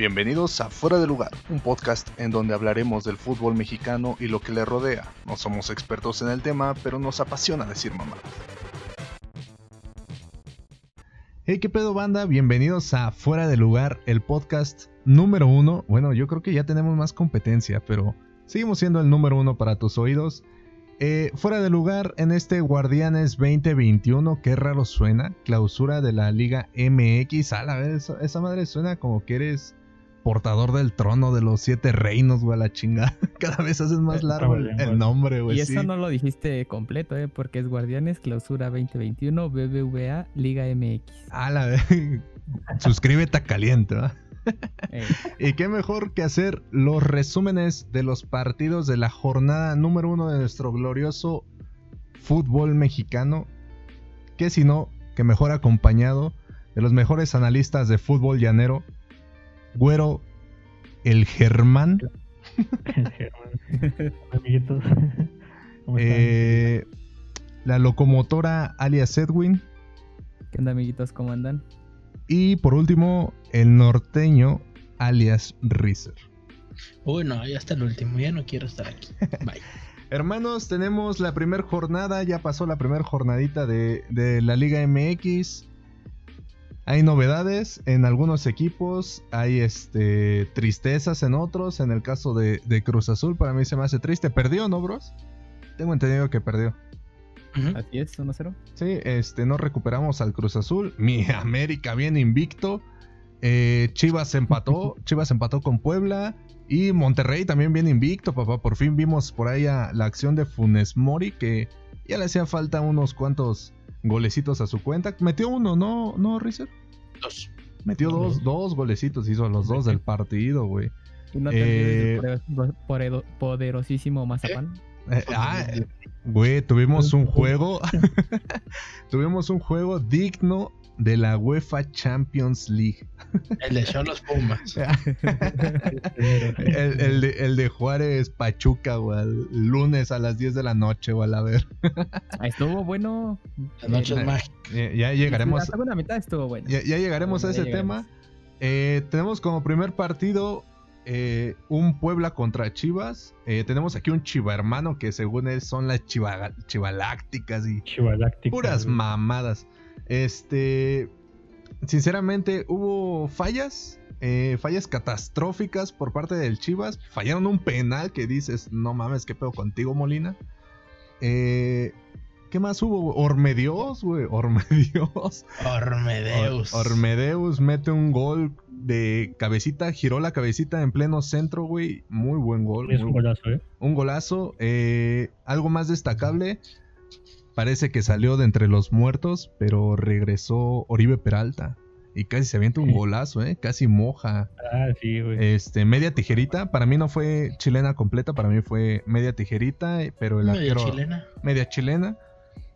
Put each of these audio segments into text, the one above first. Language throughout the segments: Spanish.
Bienvenidos a Fuera de Lugar, un podcast en donde hablaremos del fútbol mexicano y lo que le rodea. No somos expertos en el tema, pero nos apasiona decir mamá. Hey, qué pedo banda, bienvenidos a Fuera de Lugar, el podcast número uno. Bueno, yo creo que ya tenemos más competencia, pero seguimos siendo el número uno para tus oídos. Eh, fuera de lugar en este Guardianes 2021, qué raro suena, clausura de la Liga MX. A la vez, esa madre suena como que eres portador del trono de los siete reinos, güey, a la chingada. Cada vez haces más largo el, nombre, güey. Y eso no lo dijiste completo, ¿eh? Porque es Guardianes Clausura 2021 BBVA Liga MX. Ah, la vez. Suscríbete a caliente, ¿va? y qué mejor que hacer los resúmenes de los partidos de la jornada número uno de nuestro glorioso fútbol mexicano. Que si no, que mejor acompañado de los mejores analistas de fútbol llanero Güero, el Germán. El Germán. Amiguitos. Eh, la locomotora alias Edwin. ¿Qué onda, amiguitos? ¿Cómo andan? Y por último, el norteño alias Rizer. Uy, no, ya está el último, ya no quiero estar aquí. Bye. Hermanos, tenemos la primera jornada, ya pasó la primera jornadita de, de la Liga MX. Hay novedades en algunos equipos, hay este tristezas en otros. En el caso de, Cruz Azul, para mí se me hace triste. ¿Perdió, no, bros? Tengo entendido que perdió. Así es, 1-0. Sí, este, no recuperamos al Cruz Azul. Mi América viene invicto. Eh, Chivas empató. Chivas empató con Puebla. Y Monterrey también viene invicto, papá. Por fin vimos por ahí la acción de Funes Mori, que ya le hacía falta unos cuantos golecitos a su cuenta. Metió uno, ¿no, no Rizer? Dos. Metió dos, dos golecitos, hizo los dos del partido, güey. Eh, poderosísimo Mazapán? Eh, ah, güey, tuvimos un juego. tuvimos un juego digno de la UEFA Champions League. El de los Pumas. el, de, el, de, Juárez Pachuca, güey. Lunes a las 10 de la noche, güey, a ver. estuvo bueno. La noche es mágica. Ya, llegaremos. La segunda mitad estuvo bueno. Ya, llegaremos a ese tema. Eh, tenemos como primer partido eh, un Puebla contra Chivas. Eh, tenemos aquí un Chiva hermano que según él son las chivalácticas y puras mamadas. Este, sinceramente, hubo fallas, eh, fallas catastróficas por parte del Chivas. Fallaron un penal que dices, no mames, qué pedo contigo, Molina. Eh, ¿Qué más hubo? Ormedios, güey. Ormedios. Ormedeus. Ormedeus mete un gol de cabecita, giró la cabecita en pleno centro, güey. Muy buen gol. Es un golazo, ¿eh? Un golazo. Eh, algo más destacable. Parece que salió de entre los muertos, pero regresó Oribe Peralta. Y casi se avienta un golazo, ¿eh? Casi moja. Ah, sí, güey. Este, media tijerita. Para mí no fue chilena completa, para mí fue media tijerita, pero el media arquero. Chilena. Media chilena.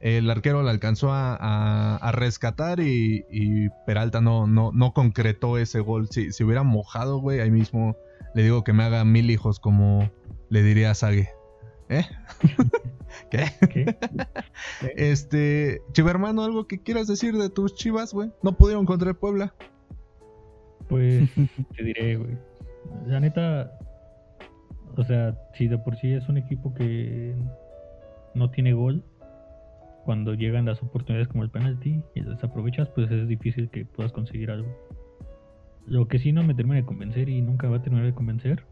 El arquero la alcanzó a, rescatar y, Peralta no, no, no concretó ese gol. Si, si hubiera mojado, güey, ahí mismo le digo que me haga mil hijos, como le diría a Sage. ¿Eh? ¿Qué? ¿Qué? este, Chiva hermano, ¿algo que quieras decir de tus chivas, güey? ¿No pudieron contra el Puebla? Pues, te diré, güey. La neta, o sea, si de por sí es un equipo que no tiene gol, cuando llegan las oportunidades como el penalti y las aprovechas, pues es difícil que puedas conseguir algo. Lo que sí no me termina de convencer y nunca va a terminar de convencer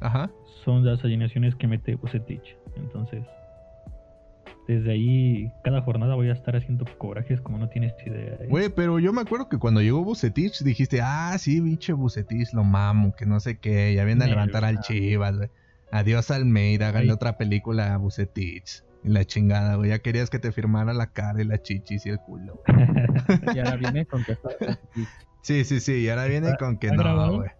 Ajá. son las alineaciones que mete Bucetich. Entonces, desde ahí, cada jornada voy a estar haciendo corajes como no tienes idea. ¿eh? Güey, pero yo me acuerdo que cuando llegó Bucetich dijiste, ah, sí, biche Bucetich, lo mamo, que no sé qué, ya viene a levantar al Chivas, Adiós Almeida, háganle otra película a Bucetich. Y la chingada, güey. Ya querías que te firmara la cara y la chichis y el culo. y ahora viene con que Sí, sí, sí. Y ahora viene con que no, güey.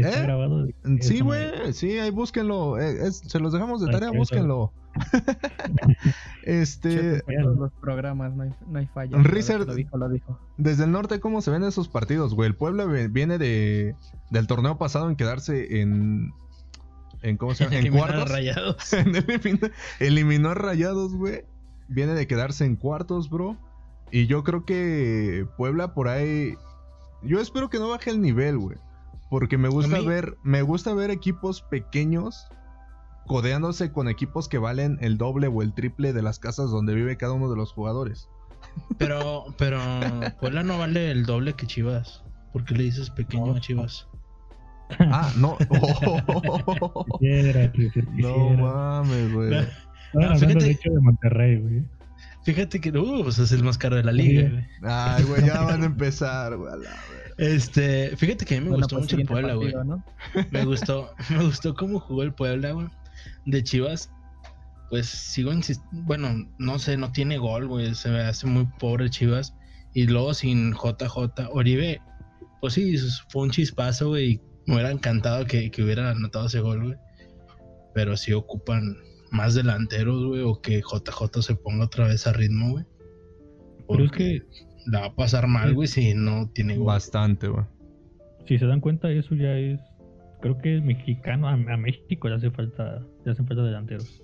¿Está ¿Eh? grabado? Sí, güey. Sí, ahí búsquenlo. Eh, se los dejamos de tarea, búsquenlo. este. los programas, no hay, no hay falla. lo dijo, lo dijo. Desde el norte, ¿cómo se ven esos partidos, güey? El Puebla viene de, del torneo pasado en quedarse en, en ¿cómo se llama? En cuartos. Rayados. eliminó a Rayados, güey. Viene de quedarse en cuartos, bro. Y yo creo que Puebla por ahí. Yo espero que no baje el nivel, güey. Porque me gusta mí- ver, me gusta ver equipos pequeños codeándose con equipos que valen el doble o el triple de las casas donde vive cada uno de los jugadores. Pero, pero Puebla no vale el doble que Chivas. ¿Por qué le dices pequeño No. a Chivas? Ah, no. Quisiera, no mames, güey. No, fíjate- de hecho de Monterrey, güey. Fíjate que uh, pues es el más caro de la liga, Sí. güey. Ay, güey, ya van a empezar, güey. Este, fíjate que a mí me Bueno, gustó pues, mucho el Puebla, güey. ¿no? Me gustó, me gustó cómo jugó el Puebla, güey. De Chivas, pues sigo insistiendo. Bueno, no sé, no tiene gol, güey. Se me hace muy pobre Chivas. Y luego sin JJ Oribe, pues sí, fue un chispazo, güey. y Me hubiera encantado que, que hubiera anotado ese gol, güey. Pero sí ocupan más delanteros, güey. O que JJ se ponga otra vez a ritmo, güey. Pero es Porque la va a pasar mal, güey, si no tiene gol. Bastante, güey. Si se dan cuenta, eso ya es. Creo que es mexicano. A, a México ya hace falta. Ya hacen falta delanteros.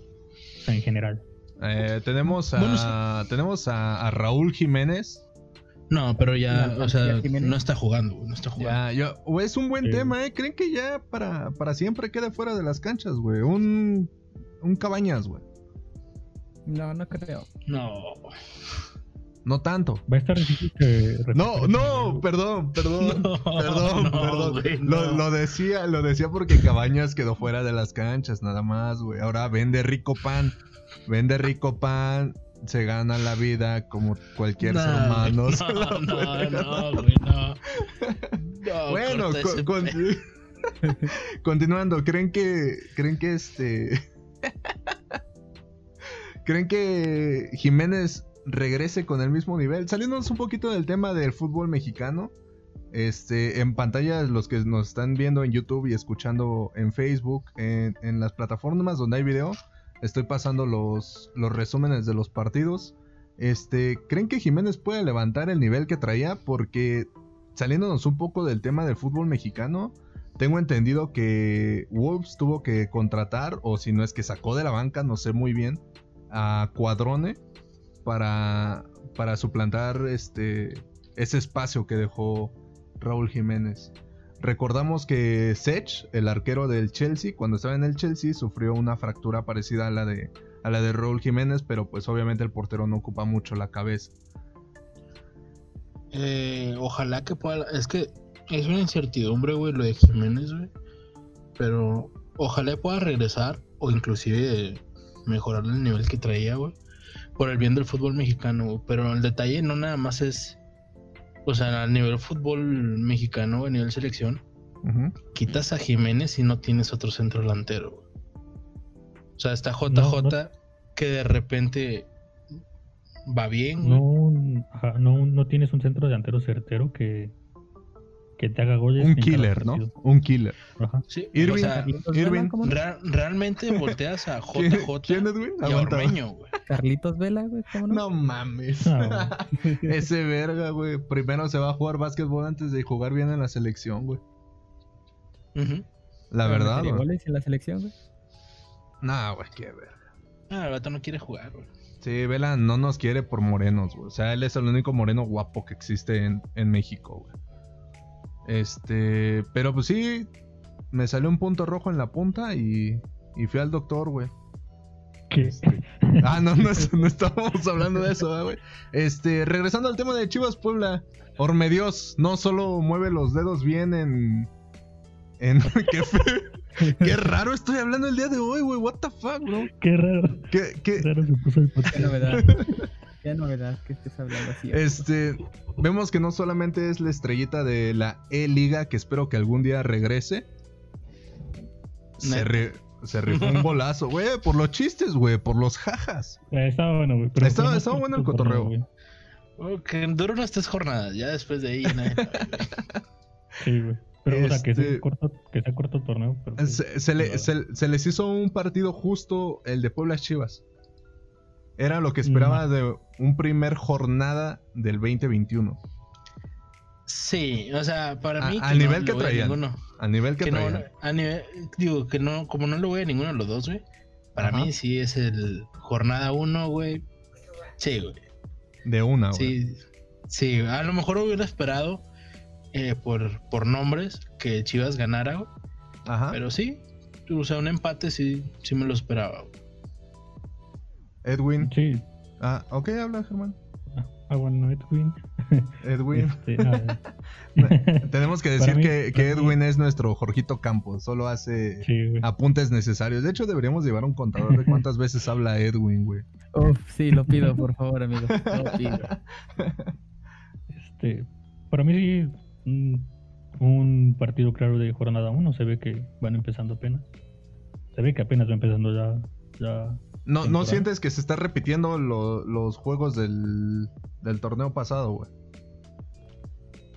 O sea, en general. Eh, tenemos a, Bueno, tenemos a, a Raúl Jiménez. No, pero ya, No, o sea, no está jugando, güey, no está jugando. Ya, es un buen Sí. tema, ¿eh? ¿Creen que ya para, para siempre quede fuera de las canchas, güey? Un, un cabañas, güey. No, no creo. No. No tanto. Va a estar difícil que. No, no, perdón, perdón. No, perdón, no, perdón. güey, lo, no. lo decía, lo decía porque Cabañas quedó fuera de las canchas, nada más, güey. Ahora vende rico pan. Vende rico pan, se gana la vida como cualquier ser No, humano. No, no, no, güey, no. No, Bueno, con- continuando, ¿creen que creen que este creen que Jiménez regrese con el mismo nivel? Saliéndonos un poquito del tema del fútbol mexicano. Este, en pantalla, los que nos están viendo en YouTube y escuchando en Facebook, en, las plataformas donde hay video, estoy pasando los, los resúmenes de los partidos. Este, ¿creen que Jiménez puede levantar el nivel que traía? Porque saliéndonos un poco del tema del fútbol mexicano, tengo entendido que Wolves tuvo que contratar, o si no es que sacó de la banca, no sé muy bien, a Cuadrone para, suplantar este, ese espacio que dejó Raúl Jiménez. Recordamos que Sech, el arquero del Chelsea, cuando estaba en el Chelsea, sufrió una fractura parecida a la de, a la de Raúl Jiménez, pero pues obviamente el portero no ocupa mucho la cabeza. Eh, ojalá que pueda. Es que es una incertidumbre, güey, lo de Jiménez, güey. Pero ojalá pueda regresar o inclusive mejorar el nivel que traía, güey. Por el bien del fútbol mexicano. Pero el detalle no nada más es. O sea, a nivel fútbol mexicano, a nivel selección, quitas a Jiménez y no tienes otro centro delantero. O sea, está JJ No, no. que de repente va bien. No, no, no tienes un centro delantero certero que, que te haga goles. Un killer, ¿no? Un killer. Ajá. Sí, Irving, o sea, Carlitos Vela, Irving, realmente volteas a ¿Quién, JJ quién es, güey? y a. Ormeño, güey. Carlitos Vela, güey, ¿cómo no? No mames. No. Ese verga, güey. Primero se va a jugar básquetbol antes de jugar bien en la selección, güey. Ujú. La verdad, güey. goles en la selección, güey. Nah, güey, qué verga. Ah, el vato no quiere jugar, güey. Sí, Vela no nos quiere por morenos, güey. O sea, él es el único moreno guapo que existe en, en México, güey. Este, pero pues sí, me salió un punto rojo en la punta y, y fui al doctor, güey. Que- Ah, no, no, no estábamos hablando de eso, ¿verdad, güey. Este, regresando al tema de Chivas Puebla, Ormedios no solo mueve los dedos bien en. En. qué, fe- qué raro estoy hablando el día de hoy, güey. What the fuck, bro. Qué raro. ¿Qué, qué- Qué raro se puso el Qué podcast. novedad. Qué novedad que estés hablando así. Este, vemos que no solamente es la estrellita de la E-Liga, que espero que algún día regrese. Se, rifó un bolazo, güey, por los chistes, güey, por los jajas. Eh, Estaba bueno, güey. pero Estaba- estaba bueno el cotorreo. Oh, que duró unas tres jornadas, ya después de ahí. Sí, güey. Pero, o sea, que Este- sea corto, que sea corto el torneo. Pero, Se, se le- nada. se- se les hizo un partido justo el de Puebla Chivas. Era lo que esperaba de un primer jornada del 2021. Sí, o sea, para A- mí. al no nivel le que a traían. nivel que, Que no, a nivel, digo que no, como no le voy a ninguno de los dos, güey. Para Ajá. mí sí es el jornada uno, güey. Sí, güey. De una, güey. Sí, sí, a lo mejor hubiera esperado eh, por, por nombres que Chivas ganara, güey. Ajá. Pero sí, o sea, un empate sí, sí me lo esperaba. güey. Edwin. Sí. Ah, ok, habla, Germán. Ah, bueno, Edwin. Edwin. Este, nada. Tenemos que decir mí- que, que mí- Edwin es nuestro Jorgito Campos, solo hace Sí, apuntes necesarios. De hecho, deberíamos llevar un contador de cuántas veces habla Edwin, güey. Uf, sí, lo pido, por favor, amigo. Lo pido. Este, para mí sí, un, un partido claro de jornada 1. Se ve que van empezando apenas. Se ve que apenas va empezando ya. ya No, ¿No sientes que se está repitiendo lo- los juegos del, del torneo pasado, güey?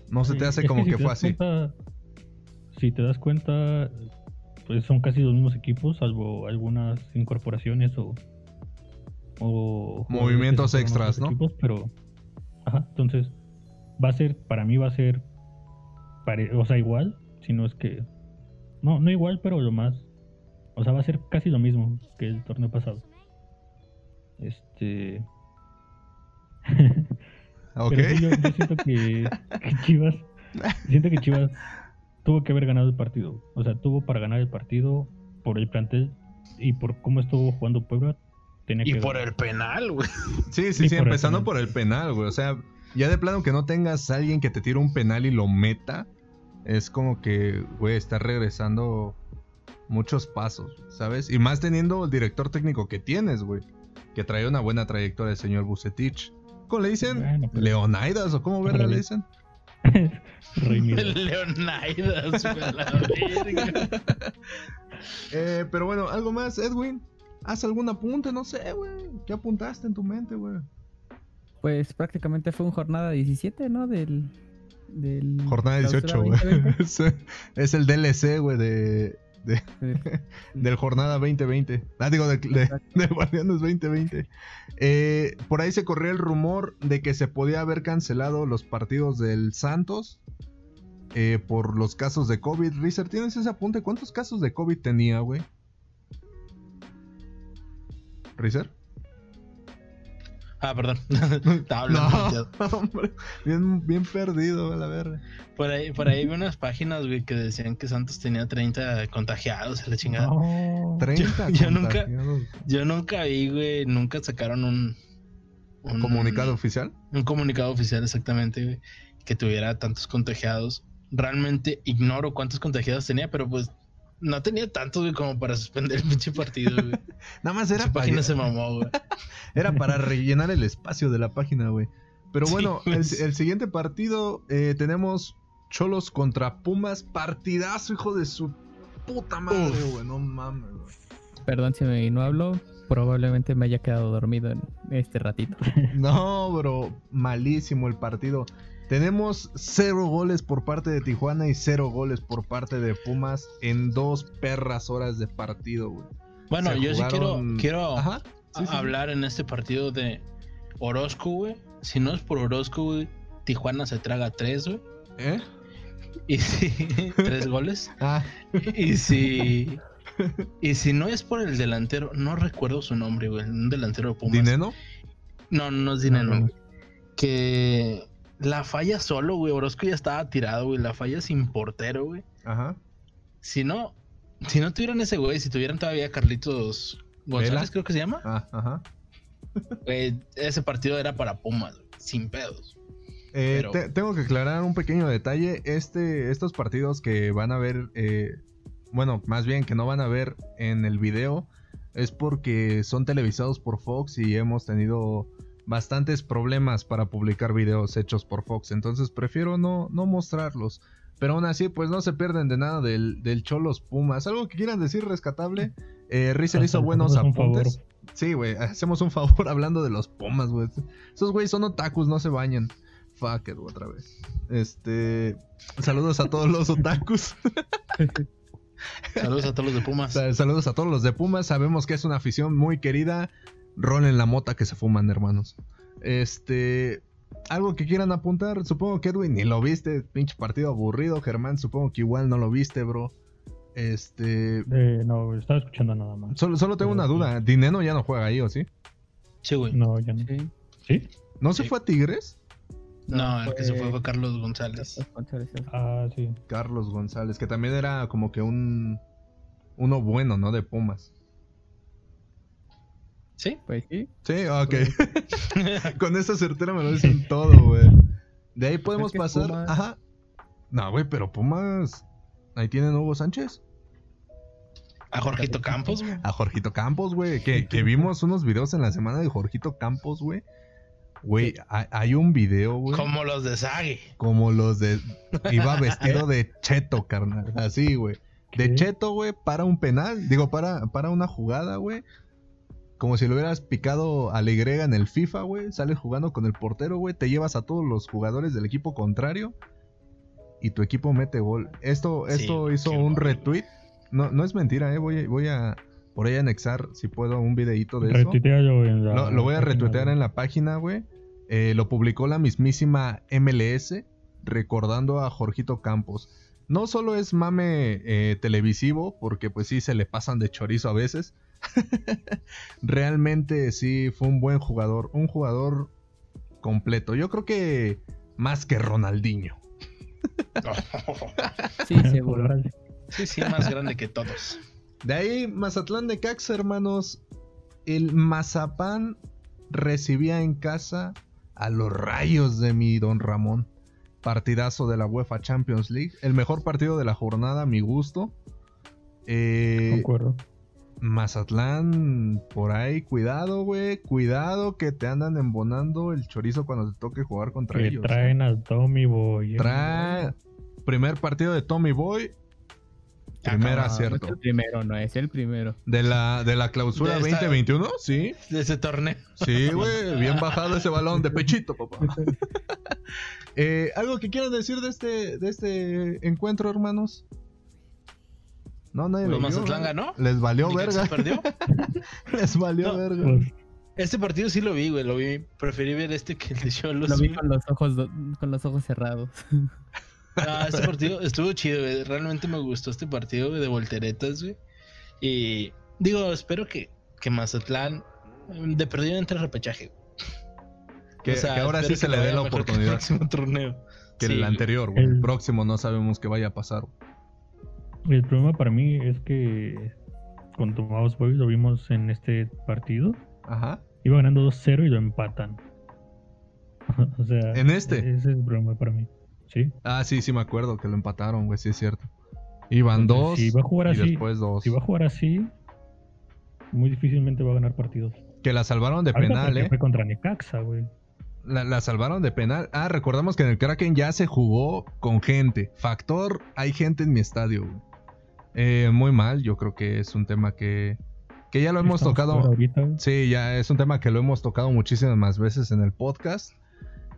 No se te hace es como si que fue así. cuenta- si te das cuenta, pues son casi los mismos equipos, salvo algunas incorporaciones o. Movimientos extras, ¿no? equipos, pero. Ajá, entonces. Va a ser, para mí va a ser. pare- o sea, igual, si no es que. No, no igual, pero lo más. O sea, va a ser casi lo mismo que el torneo pasado. Este. ¿Ok? Pero sí, yo, yo siento que, que Chivas. Siento que Chivas tuvo que haber ganado el partido. O sea, tuvo para ganar el partido por el plantel y por cómo estuvo jugando Puebla. Tenía Y que por ganar. el penal, güey. Sí, sí, Y sí, por empezando por el penal, güey. O sea, ya de plano que no tengas a alguien que te tire un penal y lo meta, es como que, güey, está regresando muchos pasos, ¿sabes? Y más teniendo el director técnico que tienes, güey. Que trae una buena trayectoria el señor Bucetich. ¿Cómo le dicen? Bueno, pero- ¿Leonidas o cómo verga le dicen? Leonidas, güey, a la verga. Eh, pero bueno, algo más, Edwin. Haz algún apunte, no sé, güey. ¿Qué apuntaste en tu mente, güey? Pues prácticamente fue un jornada 17, ¿no? Del. del Jornada clausura 18, güey. 2020. Es, es el DLC, güey, de, de, Del- del Jornada 2020. Ah, digo, de, de, de Guardianes 2020. Eh, por ahí se corrió el rumor de que se podía haber cancelado los partidos del Santos eh, por los casos de COVID. Rizer, ¿tienes ese apunte? ¿Cuántos casos de COVID tenía, güey? ¿Rizer? Ah, perdón. Estaba hablando. No, hombre, bien, bien perdido, a la verga. Por ahí, por ahí vi unas páginas, güey, que decían que Santos tenía 30 contagiados a la chingada. No. 30 yo nunca-. Yo nunca vi, güey, nunca sacaron un, un ¿Comunicado oficial? Un comunicado oficial, exactamente, güey, que tuviera tantos contagiados. Realmente ignoro cuántos contagiados tenía, pero pues no tenía tantos, güey, como para suspender el pinche partido, güey. Nada más era para, página se mamó, güey. era para rellenar el espacio de la página, güey. Pero Sí, bueno, el, el siguiente partido eh, tenemos Cholos contra Pumas. Partidazo, hijo de su puta madre, Uf. güey. No mames, güey. Perdón si me, no hablo. Probablemente me haya quedado dormido en este ratito. No, bro. Malísimo el partido. Tenemos cero goles por parte de Tijuana y cero goles por parte de Pumas en dos perras horas de partido, güey. Bueno, Se yo sí quiero, quiero Ajá. a- sí, sí. hablar en este partido de Orozco, güey. Si no es por Orozco, güey, Tijuana se traga tres, güey. ¿Eh? Y si tres goles. Ah, Y si y si no es por el delantero, no recuerdo su nombre, güey, un delantero de Pumas. ¿Dineno? No, no es Dinero, No, no. güey. Que la falla solo, güey. Orozco ya estaba tirado, güey. La falla sin portero, güey. Ajá. Si no, si no tuvieran ese güey, si tuvieran todavía Carlitos González, Vela. creo que se llama, Ah, ajá. güey, ese partido era para Pumas, güey, sin pedos. Eh, Pero- te- tengo que aclarar un pequeño detalle. Este, estos partidos que van a ver, eh, bueno, más bien que no van a ver en el video, es porque son televisados por Fox y hemos tenido bastantes problemas para publicar videos hechos por Fox. Entonces prefiero no, no mostrarlos. Pero aún así, pues no se pierden de nada del, del Cholos Pumas. ¿Algo que quieran decir rescatable? Eh, Rizel hizo buenos apuntes. Sí, güey, hacemos un favor hablando de los Pumas, güey. Esos güeyes son otakus, no se bañan. Fuck it, otra vez. Este. Saludos a todos los otakus. Saludos a todos los de Pumas. Sa- Saludos a todos los de Pumas. Sabemos que es una afición muy querida. Rolen la mota que se fuman, hermanos. Este. Algo que quieran apuntar. Supongo que Edwin ni lo viste. Pinche partido aburrido. Germán, supongo que igual no lo viste, bro. Este. Eh, no, estaba escuchando nada más. Solo, solo tengo una duda. ¿Dineno ya no juega ahí o sí? Sí, güey. No, ya no. Sí. ¿Sí? ¿No se Sí. fue a Tigres? No, el que se fue fue Carlos González. Ah, sí. Carlos González, que también era como que un uno bueno, ¿no? De Pumas. ¿Sí? Pues sí. Sí, ok. Con esa certera me lo dicen todo, güey. De ahí podemos pasar. Pumas- Ajá. No, güey, pero Pumas. Ahí tienen Hugo Sánchez. A Jorgito Campos, güey. A Jorgito Campos, güey. Que, que vimos unos videos en la semana de Jorgito Campos, güey. Güey, hay, un video, güey. Como los de Sagi. Como los de. Iba vestido de cheto, carnal. Así, güey. De cheto, güey, para un penal. Digo, para, para una jugada, güey. Como si lo hubieras picado a la Y en el FIFA, güey. Sales jugando con el portero, güey. Te llevas a todos los jugadores del equipo contrario. Y tu equipo mete gol. Esto, Sí, esto hizo un retweet. No, no es mentira, eh. Voy, a- voy a por ahí anexar, si puedo, un videito de eso. Retuitealo en la. Lo, lo voy a retuitear en la página, güey. Eh, lo publicó la mismísima MLS, recordando a Jorgito Campos. No solo es mame eh, televisivo, porque pues sí se le pasan de chorizo a veces. Realmente sí fue un buen jugador, un jugador completo. Yo creo que más que Ronaldinho. Sí, seguro. Órale. sí, sí, más grande que todos. De ahí, Mazatlán de Cax, hermanos. El Mazapán recibía en casa a los rayos de mi don Ramón. Partidazo de la UEFA Champions League. El mejor partido de la jornada, a mi gusto. Eh, Concuerdo. Mazatlán, por ahí, cuidado, güey. Cuidado que te andan embonando el chorizo cuando te toque jugar contra Que ellos. traen al Tommy Boy. eh. Trae. Primer partido de Tommy Boy. Primer cabrón. acierto. No es el primero, no es el primero. De la, de la clausura De esta- 2021, sí. De ese torneo. Sí, güey, bien bajado ese balón de pechito, papá. Eh, ¿Algo que quieran decir de este, de este encuentro, hermanos? No, nadie Pues lo vio, Mazatlán ¿no? ganó. Les valió verga. perdió. Les valió No. verga. Pues, Este partido sí lo vi, güey. Lo vi. Preferí ver este que el de Cholos. Lo vi güey. con los ojos con los ojos cerrados. Ah, este partido estuvo chido, güey. Realmente me gustó este partido güey, de volteretas, güey. Y digo, espero que, que Mazatlán de perdido entre repechaje. Que, O sea, que ahora sí se le dé la mejor que el oportunidad próximo torneo. que Sí, el güey. anterior, güey. El El- próximo no sabemos qué vaya a pasar. El problema para mí es que con Tomás Boy lo vimos en este partido. Ajá. Iba ganando 2-0 y lo empatan. o sea, ¿En este? Ese es el problema para mí. Sí. Ah, sí, sí me acuerdo que lo empataron, güey, sí es cierto. Iban Entonces, dos si va a jugar y así, después dos. Si va a jugar así, muy difícilmente va a ganar partidos. Que la salvaron de penal, ¿eh? Fue contra Necaxa, güey. La, la salvaron de penal. Ah, recordamos que en el Kraken ya se jugó con gente. Factor, hay gente en mi estadio. güey. Eh, muy mal, yo creo que es un tema que, que ya lo hemos tocado. Sí, ya es un tema que lo hemos tocado muchísimas más veces en el podcast.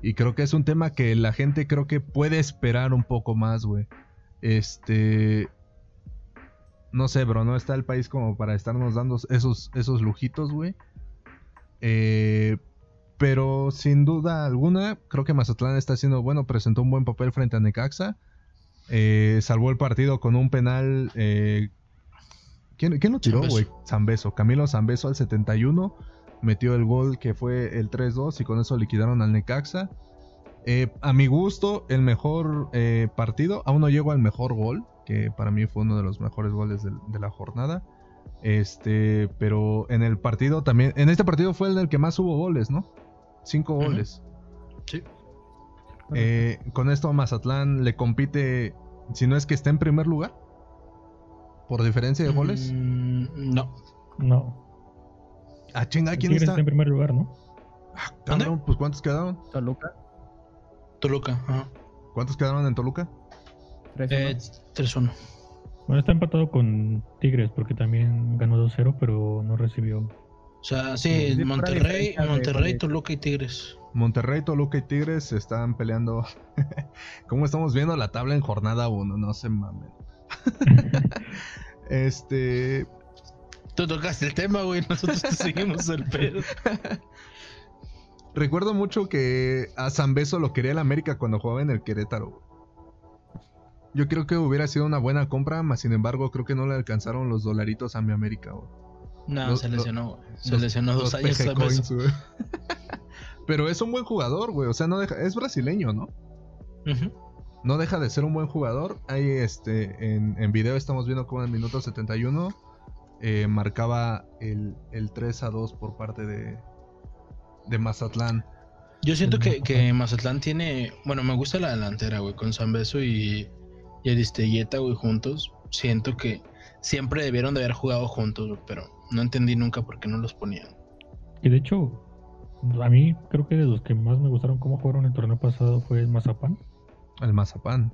Y creo que es un tema que la gente creo que puede esperar un poco más, güey. Este... No sé, bro, no está el país como para estarnos dando esos, esos lujitos, güey. Eh, pero sin duda alguna, creo que Mazatlán está haciendo bueno, presentó un buen papel frente a Necaxa. Eh, salvó el partido con un penal. eh, ¿quién, quién lo tiró, güey? Zambeso. Camilo Zambeso al 71. Metió el gol que fue el 3-2 y con eso liquidaron al Necaxa. Eh, a mi gusto, el mejor eh, partido. Aún no llego al mejor gol, que para mí fue uno de los mejores goles de la jornada. Este, pero en el partido también. En este partido fue el del que más hubo goles, ¿no? Cinco goles. Sí. Eh, con esto Mazatlán le compite, si no es que está en primer lugar, por diferencia de goles. Mm, no. No. Ah, chinga, ¿quién Tigres está? está en primer lugar, ¿no? Ah, cabrón, pues ¿cuántos quedaron? Toluca, Toluca. Ajá. ¿Cuántos quedaron en Toluca? 3 Eh, 3-1. Bueno, está empatado con Tigres porque también ganó 2-0, pero no recibió. O sea, Sí, Monterrey, Monterrey, goles. Toluca y Tigres. Monterrey, Toluca y Tigres se están peleando. ¿Cómo estamos viendo la tabla en jornada 1? No se mamen. este. Tú tocaste el tema, güey. Nosotros te seguimos el pedo. Recuerdo mucho que a Zambeso lo quería el América cuando jugaba en el Querétaro. güey. Yo creo que hubiera sido una buena compra, más sin embargo creo que no le alcanzaron los dolaritos a mi América. güey. No, Los- se lesionó, güey. Se los- lesionó dos Los años. Coins, güey. Pero es un buen jugador, güey. O sea, no deja, es brasileño, ¿no? No deja de ser un buen jugador. Ahí este, en, en video estamos viendo cómo en el minuto 71 eh, marcaba el, el 3 a 2 por parte de, de Mazatlán. Yo siento que, que, Mazatlán tiene. Bueno, me gusta la delantera, güey, con Beso y, y Aristelleta, güey, juntos. Siento que siempre debieron de haber jugado juntos, pero no entendí nunca por qué no los ponían. Y de hecho, a mí creo que de los que más me gustaron cómo jugaron el torneo pasado fue el Mazapán. El Mazapán.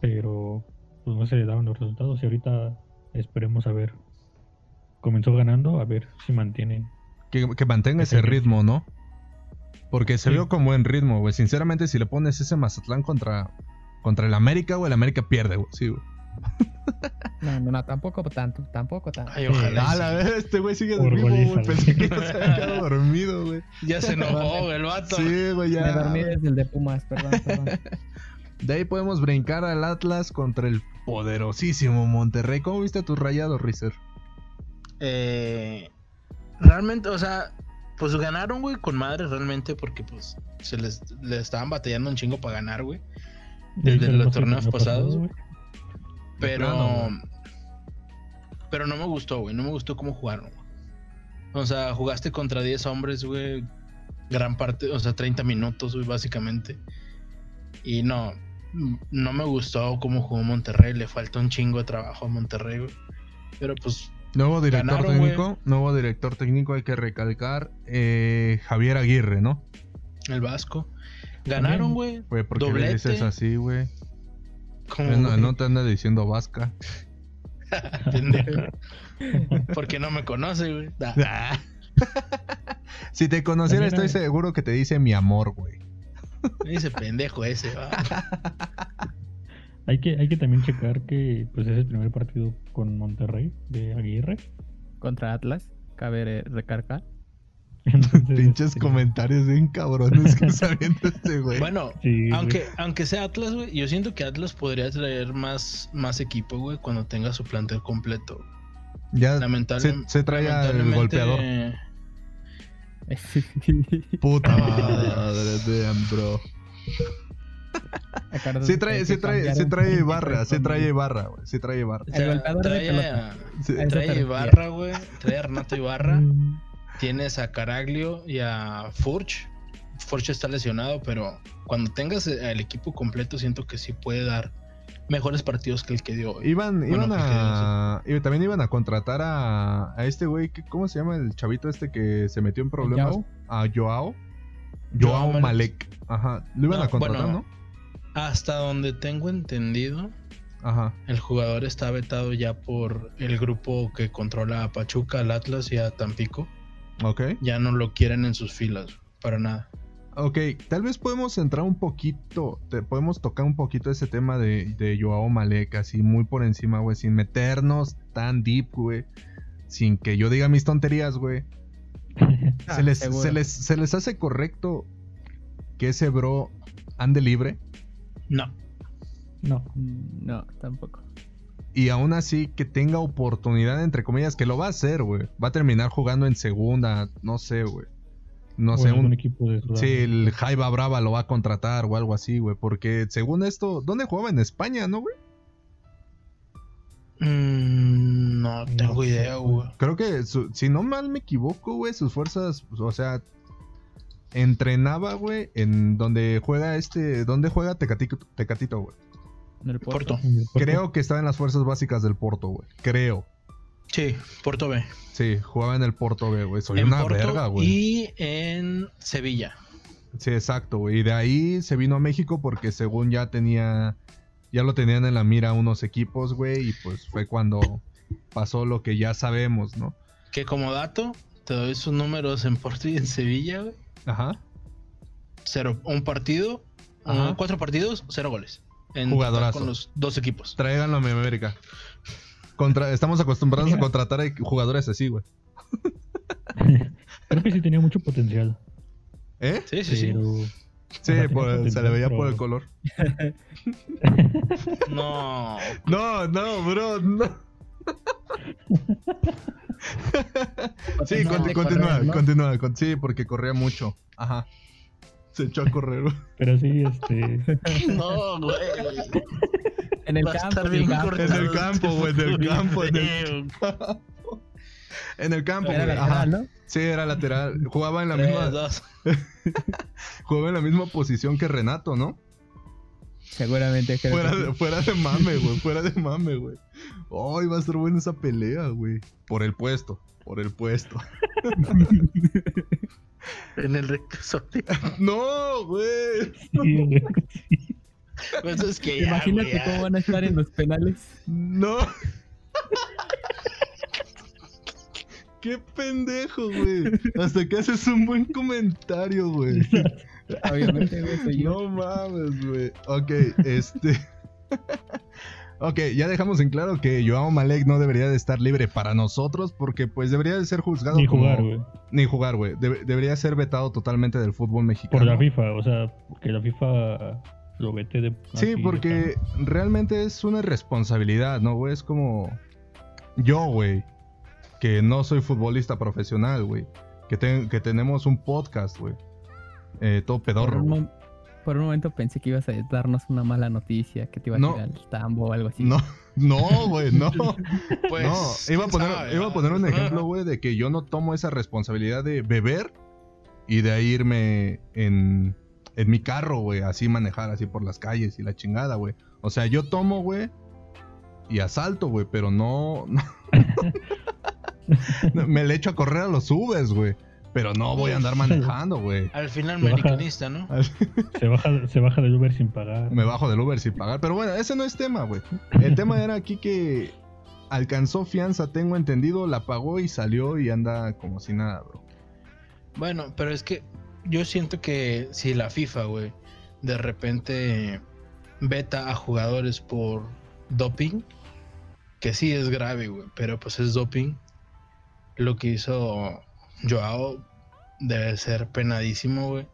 Pero, pues no se daban los resultados y ahorita esperemos a ver. Comenzó ganando, a ver si mantiene. Que, mantenga ese ritmo, ¿no? Porque se vio con buen ritmo, güey. Sinceramente, si le pones ese Mazatlán contra, contra el América, güey, el América pierde, güey. Sí, güey. No, no, no, tampoco tanto, tampoco tanto. Ay, ojalá. A la vez, este güey sigue dormido, güey. Pensé que no se había quedado dormido, güey. Ya se enojó, el vato. Sí, güey, ya. Me dormí desde el de Pumas, perdón, perdón. De ahí podemos brincar al Atlas contra el poderosísimo Monterrey. ¿Cómo viste a tus rayados, Rizer? Eh, realmente, o sea, pues ganaron, güey, con madre realmente, porque pues se les, les estaban batallando un chingo para ganar, güey. Desde los torneos pasados, güey. Pero. pero no me gustó, güey. No me gustó cómo jugaron. O sea, jugaste contra 10 hombres, güey. Gran parte, o sea, 30 minutos, güey, básicamente. Y no. No me gustó cómo jugó Monterrey. Le falta un chingo de trabajo a Monterrey, güey. Pero pues. Nuevo director técnico. Nuevo director técnico, hay que recalcar. Eh, Javier Aguirre, ¿no? El Vasco. Ganaron, güey. ¿por qué le dices así, güey? No, no, te anda diciendo vasca. Porque no me conoce, güey. si te conociera, estoy seguro que te dice mi amor, güey. Me dice pendejo ese, Hay que, hay que también checar que pues es el primer partido con Monterrey de Aguirre. Contra Atlas, cabe recargar. Pinches este, comentarios bien cabrones que está viendo este güey. Bueno, aunque, aunque sea Atlas, güey, yo siento que Atlas podría traer más, más equipo, güey, cuando tenga su plantel completo. Ya lamentablemente, se, trae el golpeador. Puta madre, damn, bro. Se trae, se trae, se trae barra, se trae barra, güey. Se trae barra. trae, trae barra, güey. Trae a Renato Ibarra. Tienes a Caraglio y a Furch. Furch está lesionado, pero cuando tengas el equipo completo, siento que sí puede dar mejores partidos que el que dio. Iban, iban a. también iban a contratar a, a este güey. ¿Cómo se llama el chavito este que se metió en problemas? A Joao. Joao, Malek. Ajá. Lo iban a contratar, ¿no? Hasta donde tengo entendido. Ajá. El jugador está vetado ya por el grupo que controla a Pachuca, al Atlas y a Tampico. Ok. Ya no lo quieren en sus filas, para nada. Ok, tal vez podemos entrar un poquito, te, podemos tocar un poquito ese tema de, de Joao Malek, así muy por encima, güey, sin meternos tan deep, güey, sin que yo diga mis tonterías, güey. ¿Se, les, se, les, ¿Se les hace correcto que ese bro ande libre? No. No, no, tampoco y aún así que tenga oportunidad, entre comillas, que lo va a hacer, güey. Va a terminar jugando en segunda, no sé, güey. No sé, un equipo de Sí, el Jaiba Brava lo va a contratar o algo así, güey. Porque según esto, ¿dónde jugaba? En España, ¿no, güey? Mm, no tengo idea, güey. Creo que, si no mal me equivoco, güey, sus fuerzas, o sea, entrenaba, güey, en donde juega este, ¿dónde juega Tecatito, Tecatito güey? En el Porto. Creo que estaba en las fuerzas básicas del Porto, güey. Creo. Sí, Porto B. Sí, jugaba en el Porto B, güey. Soy una verga, güey. Y en Sevilla. Sí, exacto, güey. Y de ahí se vino a México porque según ya tenía. Ya lo tenían en la mira unos equipos, güey. Y pues fue cuando pasó lo que ya sabemos, ¿no? Que como dato, te doy sus números en Porto y en Sevilla, güey. Ajá. Cero. Un partido. cuatro partidos, cero goles jugadorazo. Con los dos equipos. Tráiganlo a mi América. Contra, estamos acostumbrados a contratar a jugadores así, güey. Creo que sí tenía mucho potencial. ¿Eh? Sí, sí, sí. Sí, se le veía por el color. no. No, no, bro, no. sí, No, continúa, correr, ¿no? continúa, con- sí, porque corría mucho. Ajá. Se echó a correr. güey. Pero sí, este. No, güey. En el campo, en el campo. En el campo, güey, en el campo, en el video. En el campo, Era güey. lateral, Ajá. ¿no? Sí, era lateral. Jugaba en la Tres, misma, dos. jugaba en la misma posición que Renato, ¿no? Seguramente Fuera que de, sí. fuera de mame, güey. Fuera de mame, güey. Ay, va a estar buena esa pelea, güey. Por el puesto. Por el puesto. En el reclusorio. No, güey. Pues es que ya, Imagínate güey, ya. cómo van a estar en los penales. No. Qué pendejo, güey. Hasta que haces un buen comentario, güey. Obviamente, güey, soy yo. No mames, güey. Ok, este. ok, ya dejamos en claro que Joao Malek no debería de estar libre para nosotros porque pues debería de ser juzgado Ni jugar, güey. Ni jugar, güey. Debe- debería ser vetado totalmente del fútbol mexicano. Por la FIFA, o sea, que la FIFA lo vete de. Sí, porque realmente es una responsabilidad, ¿no, güey? Es como yo, güey, que no soy futbolista profesional, güey. Que, ten- que tenemos un podcast, güey. Eh, todo Por pedorro. un, por un momento pensé que ibas a darnos una mala noticia, que te ibas No. a ir al tambo o algo así. No, no, güey, no. Pues, no, iba a poner, sabe, iba a ¿no? poner un ejemplo, güey, de que yo no tomo esa responsabilidad de beber y de ahí irme en, en mi carro, güey, así manejar así por las calles y la chingada, güey. O sea, yo tomo, güey, y asalto, güey, pero no, no- no, me le echo a correr a los subes, güey. Pero no voy a andar manejando, güey. Al final, Se baja. americanista, ¿no? Se baja, se baja del Uber sin pagar. Me bajo del Uber sin pagar. Pero bueno, ese no es tema, güey. El tema era aquí que alcanzó fianza, tengo entendido, la pagó y salió y anda como si nada, bro. Bueno, pero es que yo siento que si la FIFA, güey, de repente veta a jugadores por doping, que sí es grave, güey, pero pues es doping, lo que hizo Joao debe ser penadísimo, güey.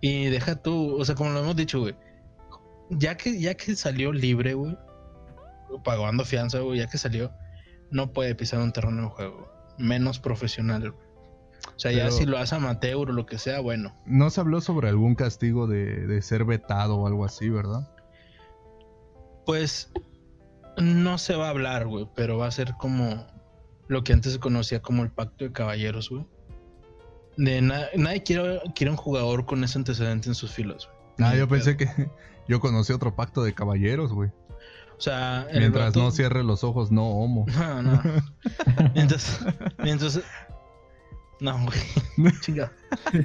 Y deja tú, o sea, como lo hemos dicho, güey, ya que, ya que salió libre, güey, pagando fianza, güey, ya que salió, no puede pisar un terreno de juego, menos profesional, güey. O sea, ya si lo hace amateur o lo que sea, bueno. No se habló sobre algún castigo de, de ser vetado o algo así, ¿verdad? Pues no se va a hablar, güey, pero va a ser como lo que antes se conocía como el pacto de caballeros, güey. De na- nadie quiere, quiere un jugador con ese antecedente en sus filas, güey. Ah, yo pensé pedo. que yo conocí otro pacto de caballeros, güey. O sea, Mientras vato- no cierre los ojos, no homo. No, no. Mientras, mientras... No, güey. Chinga.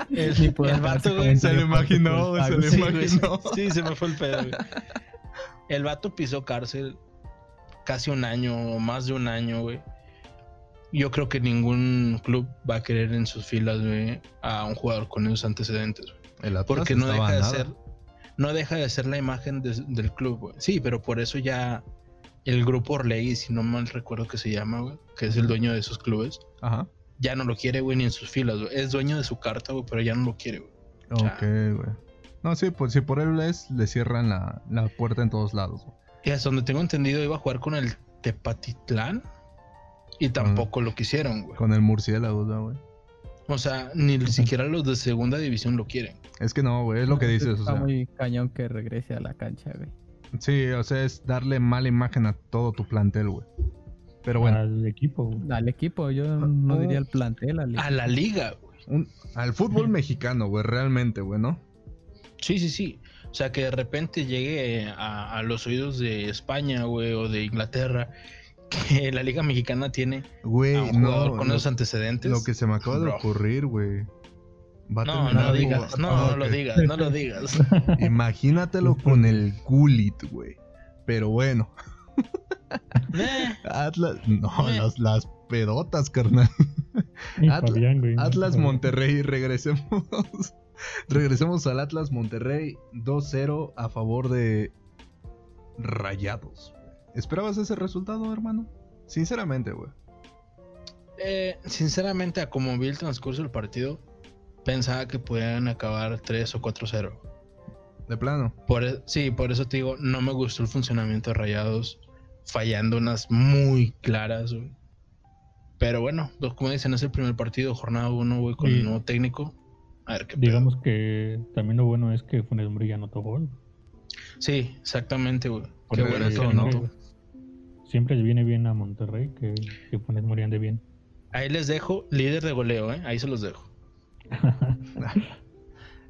El, el vato, güey. Se lo imaginó, se lo Sí, pago. güey, imaginó. sí, se me fue el pedo, güey. El vato pisó cárcel casi un año o más de un año, güey. Yo creo que ningún club va a querer en sus filas, güey, a un jugador con esos antecedentes. El Porque no deja de nada. ser, no deja de ser la imagen de- del club, güey. Sí, pero por eso ya el grupo Orlegui, si no mal recuerdo que se llama, güey, que es el dueño de esos clubes, Ajá. ya no lo quiere, güey, ni en sus filas, güey. Es dueño de su carta, güey, pero ya no lo quiere, güey. Ok, güey. No, sí, pues si por él es, le cierran la, la puerta en todos lados. güey. Y hasta donde tengo entendido iba a jugar con el Tepatitlán y tampoco lo quisieron, güey. Con el murciélago, ¿no, güey. O sea, ni siquiera los de segunda división lo quieren. Es que no, güey, es lo que dices. O Está sea, muy cañón que regrese a la cancha, güey. Sí, o sea, es darle mala imagen a todo tu plantel, güey. Pero bueno, Al equipo. güey. Al equipo, yo no diría al plantel, al A la liga, güey. un- al fútbol mexicano, güey, realmente, güey, ¿no? Sí, sí, sí. O sea, que de repente llegue a, a los oídos de España, güey, o de Inglaterra, que la liga mexicana tiene a Güey, un jugador no. con lo, esos antecedentes. lo que se me acaba de Bro. ocurrir, güey. Va a No, no digas, no, Ah, no lo digas, no lo digas. Imagínatelo con el Gulit, güey. Pero bueno, Eh, Atlas. No, Eh. las, las pedotas, carnal. Atlas- Fabián, güey. Atlas. Monterrey, regresemos. regresemos al Atlas Monterrey 2-0 a favor de Rayados. ¿Esperabas ese resultado, hermano? Sinceramente, güey. eh, sinceramente, a como vi el transcurso del partido, pensaba que podían acabar 3 o 4-0. De plano. Por, e- sí, por eso te digo, no me gustó el funcionamiento de Rayados, fallando unas muy claras, güey. Pero bueno, pues, como dicen, es el primer partido, jornada 1, güey, con el nuevo técnico. A ver qué pedo. Digamos que también lo bueno es que Funes Mori ya anotó gol. Sí, exactamente, güey. Qué bueno que ¿no? anotó. Siempre le viene bien a Monterrey que, que Funes Mori ande bien. Ahí les dejo, líder de goleo, ¿eh? Ahí se los dejo.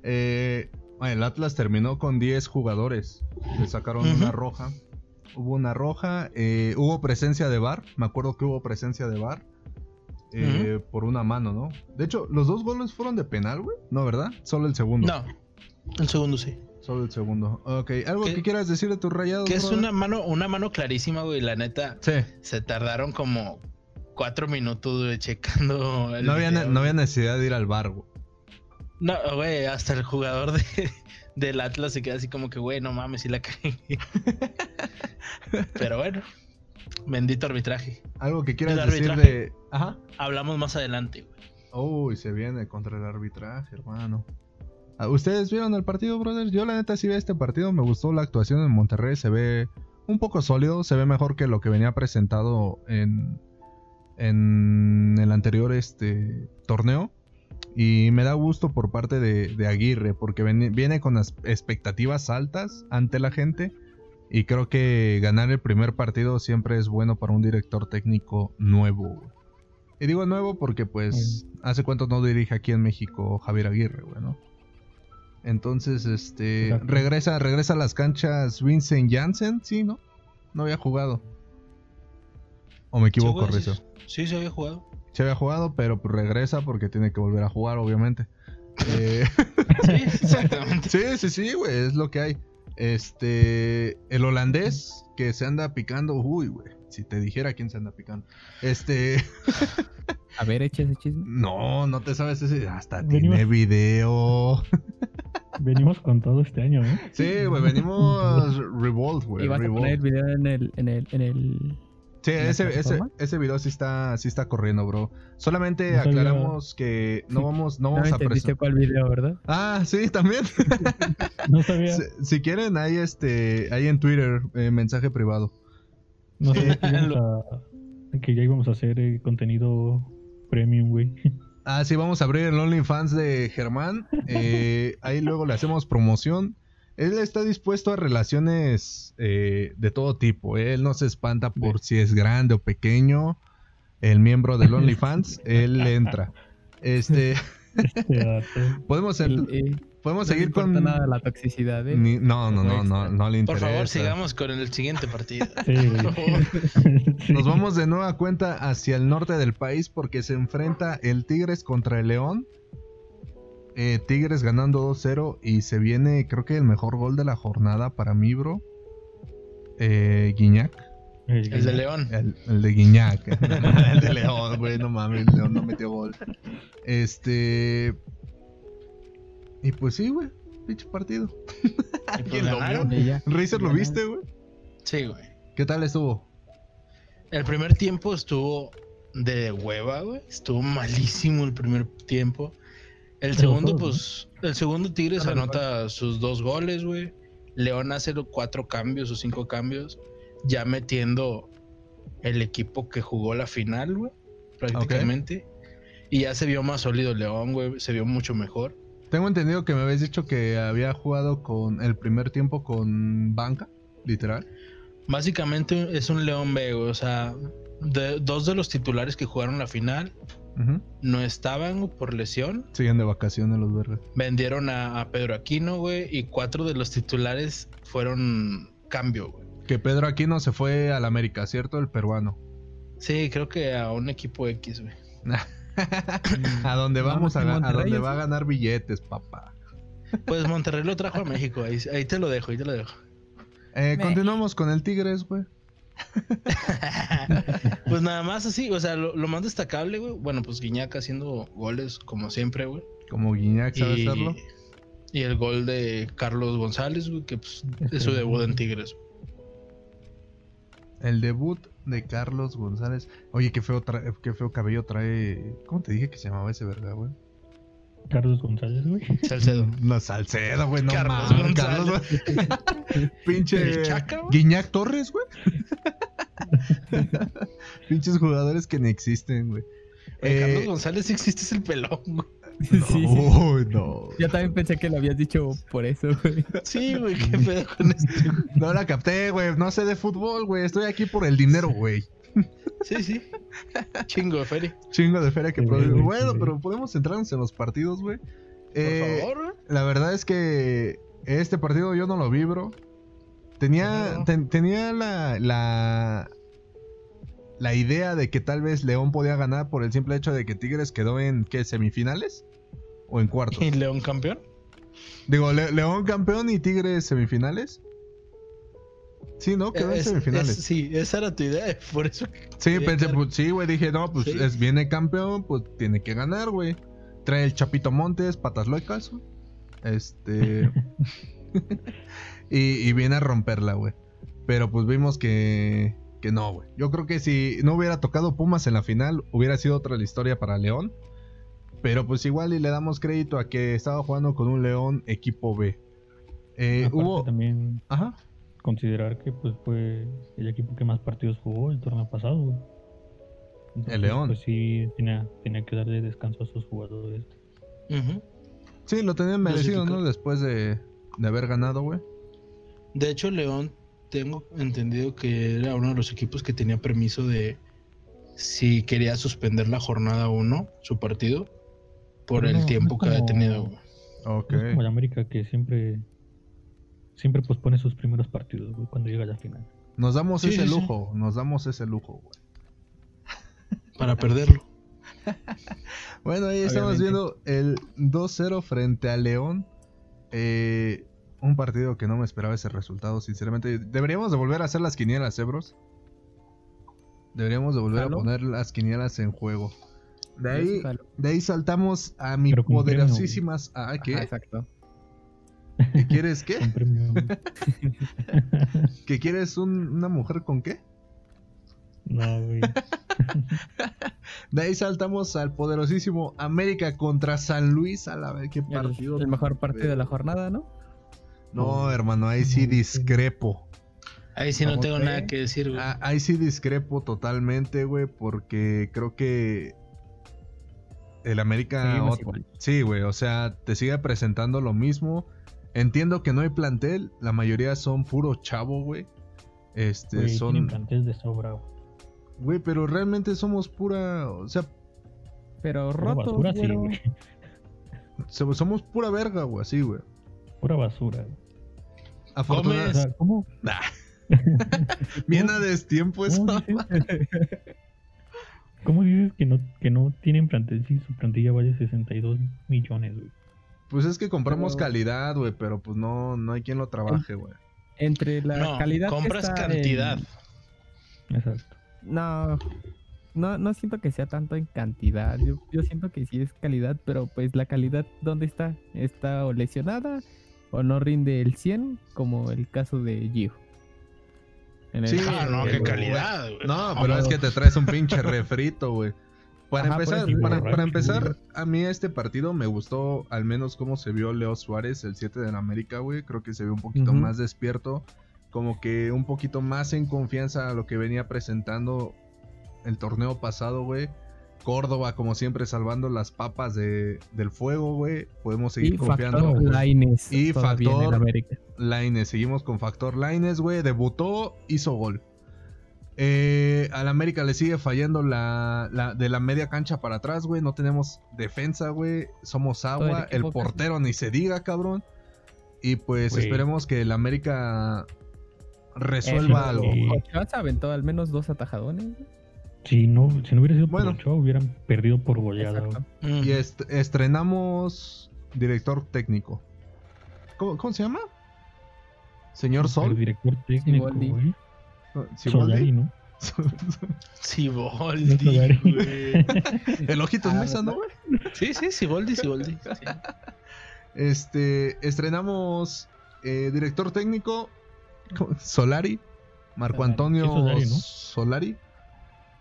Eh, el Atlas terminó con 10 jugadores. Le sacaron una roja. Hubo una roja. eh, hubo presencia de VAR. Me acuerdo que hubo presencia de VAR. eh, Por una mano, ¿no? De hecho, los dos goles fueron de penal, güey. No, ¿verdad? Solo el segundo. No, el segundo sí. Solo el segundo. Ok, ¿algo ¿Qué- que quieras decir de tus rayados? Que es brother? una mano, una mano clarísima, güey. La neta, Sí. se tardaron como cuatro minutos, güey, checando. el No había, video. no había necesidad de ir al bar, güey. No, güey, hasta el jugador de, del Atlas se queda así como que, güey, no mames, sí la caí. Pero bueno, bendito arbitraje. Algo que quieras decir de. Ajá. Hablamos más adelante, güey. Uy, se viene contra el arbitraje, hermano. Ah, ¿Ustedes vieron el partido, brothers? Yo la neta sí vi este partido, me gustó la actuación en Monterrey, se ve un poco sólido, se ve mejor que lo que venía presentado en, en el anterior este torneo. Y me da gusto por parte de, de Aguirre, porque ven- viene con expectativas altas ante la gente. Y creo que ganar el primer partido siempre es bueno para un director técnico nuevo. Y digo nuevo porque pues hace cuánto no dirige aquí en México Javier Aguirre, güey, ¿no? Entonces, este, Exacto. regresa, regresa a las canchas Vincent Janssen, sí, ¿no? No había jugado. O me equivoco, Rizzo. sí, sí, se había jugado. Se había jugado, pero pues regresa porque tiene que volver a jugar, obviamente. Eh, Sí, exactamente. sí, sí, sí, güey, es lo que hay. Este, el holandés que se anda picando, uy, güey, si te dijera quién se anda picando. Este, A ver, echa ese chisme. no, no te sabes ese, hasta Venimos- tiene video. Venimos con todo este año, ¿eh? Sí, güey, venimos Revolt, güey. Y vas a poner el video en el, en el, en el. Sí, ese, ese, ese video sí está, sí está corriendo, bro. Solamente No sabía- aclaramos que no vamos, no No vamos a presentar. cuál video, ¿verdad? Ah, sí, también. No sabía, si, si quieren, hay este, hay en Twitter eh, mensaje privado. No Sí. sabía que, íbamos a- que ya íbamos a hacer eh, contenido premium, güey. Ah, sí, vamos a abrir el OnlyFans de Germán. Eh, ahí luego le hacemos promoción. Él está dispuesto a relaciones eh, de todo tipo. Él no se espanta por si es grande o pequeño. El miembro del OnlyFans, él entra. Este, Este dato. podemos, El- eh, podemos no seguir con. nada la toxicidad, ¿eh? Ni- no, no, no, no, no le Por interesa. favor, sigamos con el siguiente partido. Sí, Por. Nos vamos de nueva cuenta hacia el norte del país porque se enfrenta el Tigres contra el León. Eh, Tigres ganando 2-0 y se viene creo que el mejor gol de la jornada para mí, bro. Eh, Guiñac. El de León. El, el de Guiñac. el de León, güey, no mames, León no metió gol. Este... Y pues sí, güey, pinche partido. ¿Quién lo. Razer, ¿lo viste, güey? Sí, güey. ¿Qué tal estuvo? El primer tiempo estuvo de hueva, güey. Estuvo malísimo el primer tiempo. El Pero segundo, pues, el segundo Tigres Claro, anota sus dos goles, güey. León hace los cuatro cambios o cinco cambios, ya metiendo el equipo que jugó la final, güey, prácticamente. Y ya se vio más sólido León, güey, se vio mucho mejor. Tengo entendido que me habías dicho que había jugado con el primer tiempo con banca, literal. Básicamente es un León B, o sea, de- dos de los titulares que jugaron la final no estaban por lesión. Siguen de vacaciones los verdes. Vendieron a, a Pedro Aquino, güey, y cuatro de los titulares fueron cambio, güey. Que Pedro Aquino se fue al América, ¿cierto? El peruano. Sí, creo que a un equipo X, güey. a donde vamos a, a donde es- va a ganar billetes, papá. Pues Monterrey lo trajo a México, ahí, ahí te lo dejo, ahí te lo dejo. Eh, continuamos con el Tigres, güey. pues nada más así, o sea, lo, lo más destacable, güey, bueno, pues Guiñac haciendo goles como siempre, güey. Como Guiñac sabe Y, hacerlo. y el gol de Carlos González, güey, que pues, es su debut en Tigres. El debut de Carlos González. Oye, qué feo, trae- qué feo cabello trae. ¿Cómo te dije que se llamaba ese verga, güey? Carlos González, güey. Salcedo. No, Salcedo, güey, no Carlos González. Carlos- Pinche El Chaca, güey. Guiñac Torres, güey. Pinches jugadores que ni existen, güey. Eh, Carlos González existe es el pelón, güey. Sí, no. Yo también pensé que lo habías dicho por eso, güey. Sí, güey, qué pedo con este. No la capté, güey. No sé de fútbol, güey. Estoy aquí por el dinero, güey. Sí, sí. Chingo de feria. Chingo de feria que Sí, produce. Bueno, sí. pero podemos centrarnos en los partidos, güey. Por Eh, favor. La verdad es que este partido yo no lo vi, bro. Tenía, No. ten- tenía la, la, la idea de que tal vez León podía ganar por el simple hecho de que Tigres quedó en, ¿qué? ¿Semifinales? ¿O en cuartos? ¿Y León campeón? Digo, Le- León campeón y Tigres semifinales. Sí, ¿no? Quedó en Es- semifinales. es- sí, esa era tu idea, por eso. Sí, pensé, pues sí, güey, dije, no, pues Sí. es, viene campeón, pues tiene que ganar, güey. Trae el Chapito Montes, patas locas. Este. y, y viene a romperla, güey. Pero pues vimos que, que no, güey. Yo creo que si no hubiera tocado Pumas en la final, hubiera sido otra la historia para León. Pero pues igual y le damos crédito a que estaba jugando con un León equipo B. Eh, hubo. también Ajá. considerar que pues fue el equipo que más partidos jugó el torneo pasado. güey. Entonces, León. Pues sí, tenía, tenía que darle descanso a sus jugadores. Ujú. Sí, lo tenían merecido, ¿no? Después de, de haber ganado, güey. De hecho, León, tengo entendido que era uno de los equipos que tenía permiso de si quería suspender la jornada 1, su partido, por el tiempo no que había tenido. güey. Ok. No es como el América que siempre siempre pospone sus primeros partidos güey, cuando llega a la final. Nos damos Sí, ese sí, sí. lujo, nos damos ese lujo, güey. Para perderlo. Bueno, ahí estamos viendo el 2-0 frente a León. Eh, un partido que no me esperaba ese resultado, sinceramente. Deberíamos de volver a hacer las quinielas, ¿eh, bros? Deberíamos de volver Jalo. a poner las quinielas en juego. De ahí, de ahí saltamos a mi Pero premio, poderosísimas... ¿Ah, Ajá, qué? exacto. ¿Qué quieres qué? Premio. ¿Que quieres un- una mujer con qué? no, güey. De ahí saltamos al poderosísimo América contra San Luis. A la vez, qué El, partido. el mejor partido de la jornada, ¿no? No, hermano, ahí sí discrepo. Ahí sí no ¿Cómo tengo nada que decir, güey. Ah, ahí sí discrepo totalmente, güey, porque creo que el América... Sí, güey, o sea, te sigue presentando lo mismo. Entiendo que no hay plantel, la mayoría son puro chavo, güey. Este, Güey, tienen son... plantel de sobra. güey. Güey, pero realmente somos pura... O sea, Pero Pura roto, basura, sí, güero. güey. so- somos pura verga, güey, así, güey. Pura basura. güey. Afortunadamente... ¿cómo? Bien a destiempo eso. ¿Cómo dices, ¿Cómo dices que no, que no tienen plantel si su plantilla vale 62 millones, güey? Pues es que compramos Pero- calidad, güey, pero pues no, no hay quien lo trabaje, güey. Entre la no, calidad que compras está cantidad. en- Exacto. No, no, no siento que sea tanto en cantidad. Yo, yo siento que sí es calidad, pero pues la calidad, ¿dónde está? ¿Está o lesionada o no rinde el 100? Como el caso de Gio. En el- Sí, Ah, no, qué calidad, güey. No, pero es que te traes un pinche refrito, güey. Para Ajá, empezar, para, empezar, a mí este partido me gustó al menos cómo se vio Leo Suárez, el 7 de la América, güey. Creo que se vio un poquito más despierto, como que un poquito más en confianza a lo que venía presentando el torneo pasado, güey. Córdoba, como siempre, salvando las papas de, del fuego, güey. Podemos seguir y confiando. factor Lainez Y el factor- América. Laines, seguimos con Factor Laines, güey. Debutó, hizo gol. Eh, al América le sigue fallando la, la- de la media cancha para atrás, güey. No tenemos defensa, güey. Somos el agua. El, casi. portero ni se diga, cabrón. Y pues esperemos que el América resuelva Eh, algo. se aventó al menos dos atajadones. Si no, si no hubiera sido Bueno. por Ochoa, hubieran perdido por goleada. Mm. Y est- estrenamos director técnico. ¿Cómo, cómo se llama? Señor El Sol. director técnico, Siboldi. güey. ¿Siboldi? Solari, ¿no? Siboldi. El Ojitos Ah, Mesa, ¿no, güey? Sí, sí, Siboldi, Siboldi. sí. Este, estrenamos eh, director técnico. Solari, Marco. Antonio Sí, Solari, ¿no? Solari.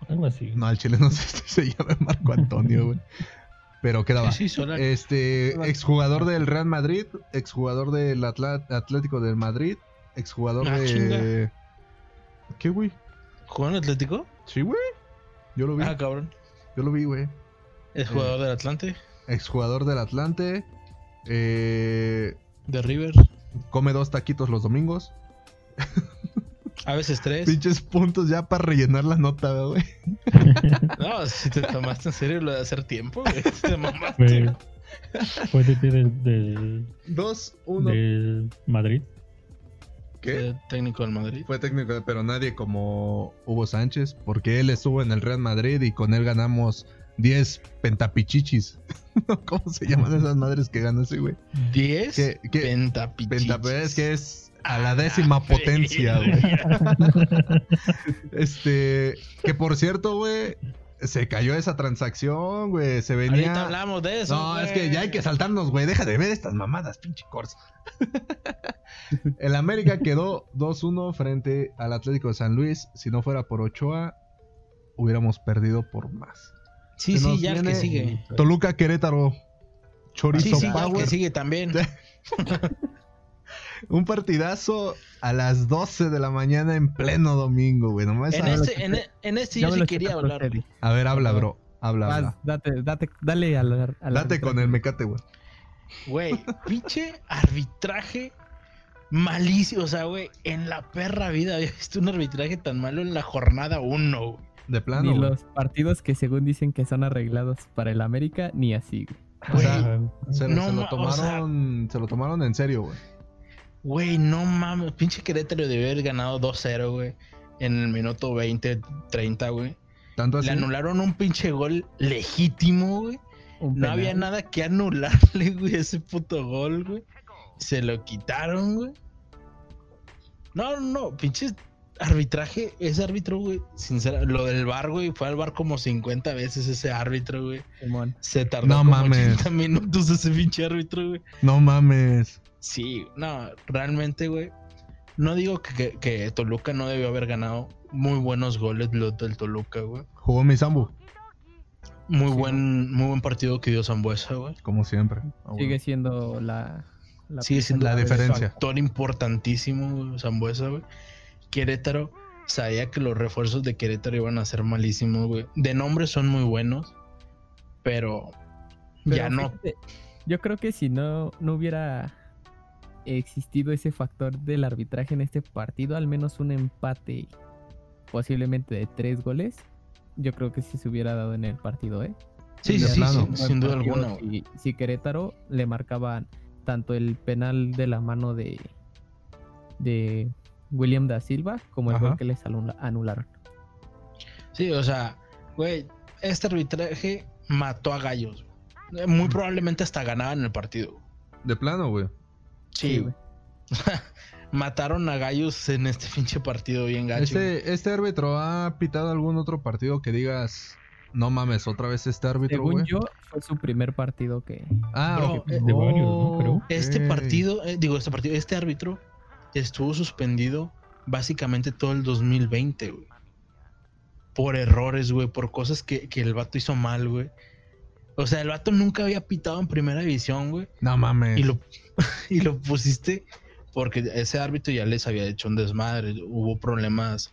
Algo así. No, al chile no sé si se llama Marco Antonio, güey. Pero quedaba. Sí, sí, Solari. Este, exjugador del Real Madrid, exjugador del Atlético del Madrid, exjugador Ah, de. ¿Qué, güey? ¿Jugó en Atlético? Sí, güey. Yo lo vi. Ah, cabrón. Yo lo vi, güey. Es jugador del Atlante, Exjugador del Atlante. Eh, de River. come dos taquitos los domingos. A veces tres. Pinches puntos ya para rellenar la nota, güey. No, si te tomaste en serio lo de hacer tiempo, güey. Te mamaste. Fue, del, del, Dos, uno. del Madrid. ¿Qué? Fue técnico del Madrid. Fue técnico, pero nadie como Hugo Sánchez, porque él estuvo en el Real Madrid y con él ganamos 10 pentapichichis. ¿Cómo se llaman esas madres que ganó ese güey? ¿Diez? ¿Qué- qué? Pentapichichis. Penta, es que es a la Ah, décima potencia, güey. Este, que por cierto, güey, se cayó esa transacción, güey. Se Ahorita venía. hablamos de eso. No, es que ya hay que saltarnos, güey. Deja de ver estas mamadas, pinche Corsa. El América quedó 2-1 frente al Atlético de San Luis. Si no fuera por Ochoa, hubiéramos perdido por más. Sí, se sí, ya el que sigue. Toluca Querétaro. Chorizo Sí, sí, ya el Power. que sigue también. Un partidazo a las 12 de la mañana en pleno domingo, güey. Nomás En este, en, en este yo me sí quería hablar. A ver, habla, bro. Habla, Vas, habla. date, date, dale a la, a la Date con el mecate, güey. Güey, pinche arbitraje malísimo. O sea, güey, en la perra vida había visto un arbitraje tan malo en la jornada 1, güey. De plano, Ni güey. los partidos que según dicen que son arreglados para el América, ni así, güey. O sea, se, no se ma- lo o tomaron, se lo tomaron en serio, güey. Güey, no mames. Pinche Querétaro debió haber ganado 2-0, güey. En el minuto 20, 30, güey. Tanto así. Le anularon un pinche gol legítimo, güey. No había nada que anularle, güey, ese puto gol, güey. Se lo quitaron, güey. No, no, no, pinche arbitraje, ese árbitro, güey, sinceramente, lo del bar, güey, fue al bar como 50 veces ese árbitro, güey. Se tardó No como mames. 80 minutos ese pinche árbitro, güey. No mames. Sí, no, realmente, güey. No digo que, que- que Toluca no debió haber ganado muy buenos goles los del Toluca, güey. Jugó mi Sambu, Muy buen, muy buen partido que dio Zambuesa, güey. como siempre. Ah. Sigue siendo la... la Sigue siendo La un diferencia. factor importantísimo, güey, Zambuesa, güey. Querétaro, sabía que los refuerzos de Querétaro iban a ser malísimos, güey. De nombre son muy buenos, pero, Pero ya no. Yo creo que si no, no hubiera existido ese factor del arbitraje en este partido, al menos un empate posiblemente de tres goles, yo creo que sí se hubiera dado en el partido, ¿eh? Sí, sí, sí, sin, sin duda alguna, si Querétaro le marcaban tanto el penal de la mano de, de William da Silva como el Ajá. gol que les anula- anularon. Sí, o sea, güey, este arbitraje mató a Gallos. güey. Muy probablemente hasta ganaban el partido. De plano, güey. Sí, Sí, güey. Mataron a Gallos en este pinche partido bien gacho. güey. Este, ¿Este árbitro ha pitado algún otro partido que digas, no mames, otra vez este árbitro, Según güey? yo, fue su primer partido que... Ah, Bro, eh, de varios, ¿no? Creo. Este partido, eh, digo, este partido, este árbitro estuvo suspendido básicamente todo el 2020, güey. Por errores, güey, por cosas que, que el vato hizo mal, güey. O sea, el vato nunca había pitado en primera división, güey. No mames. Y lo, y lo pusiste porque ese árbitro ya les había hecho un desmadre. Hubo problemas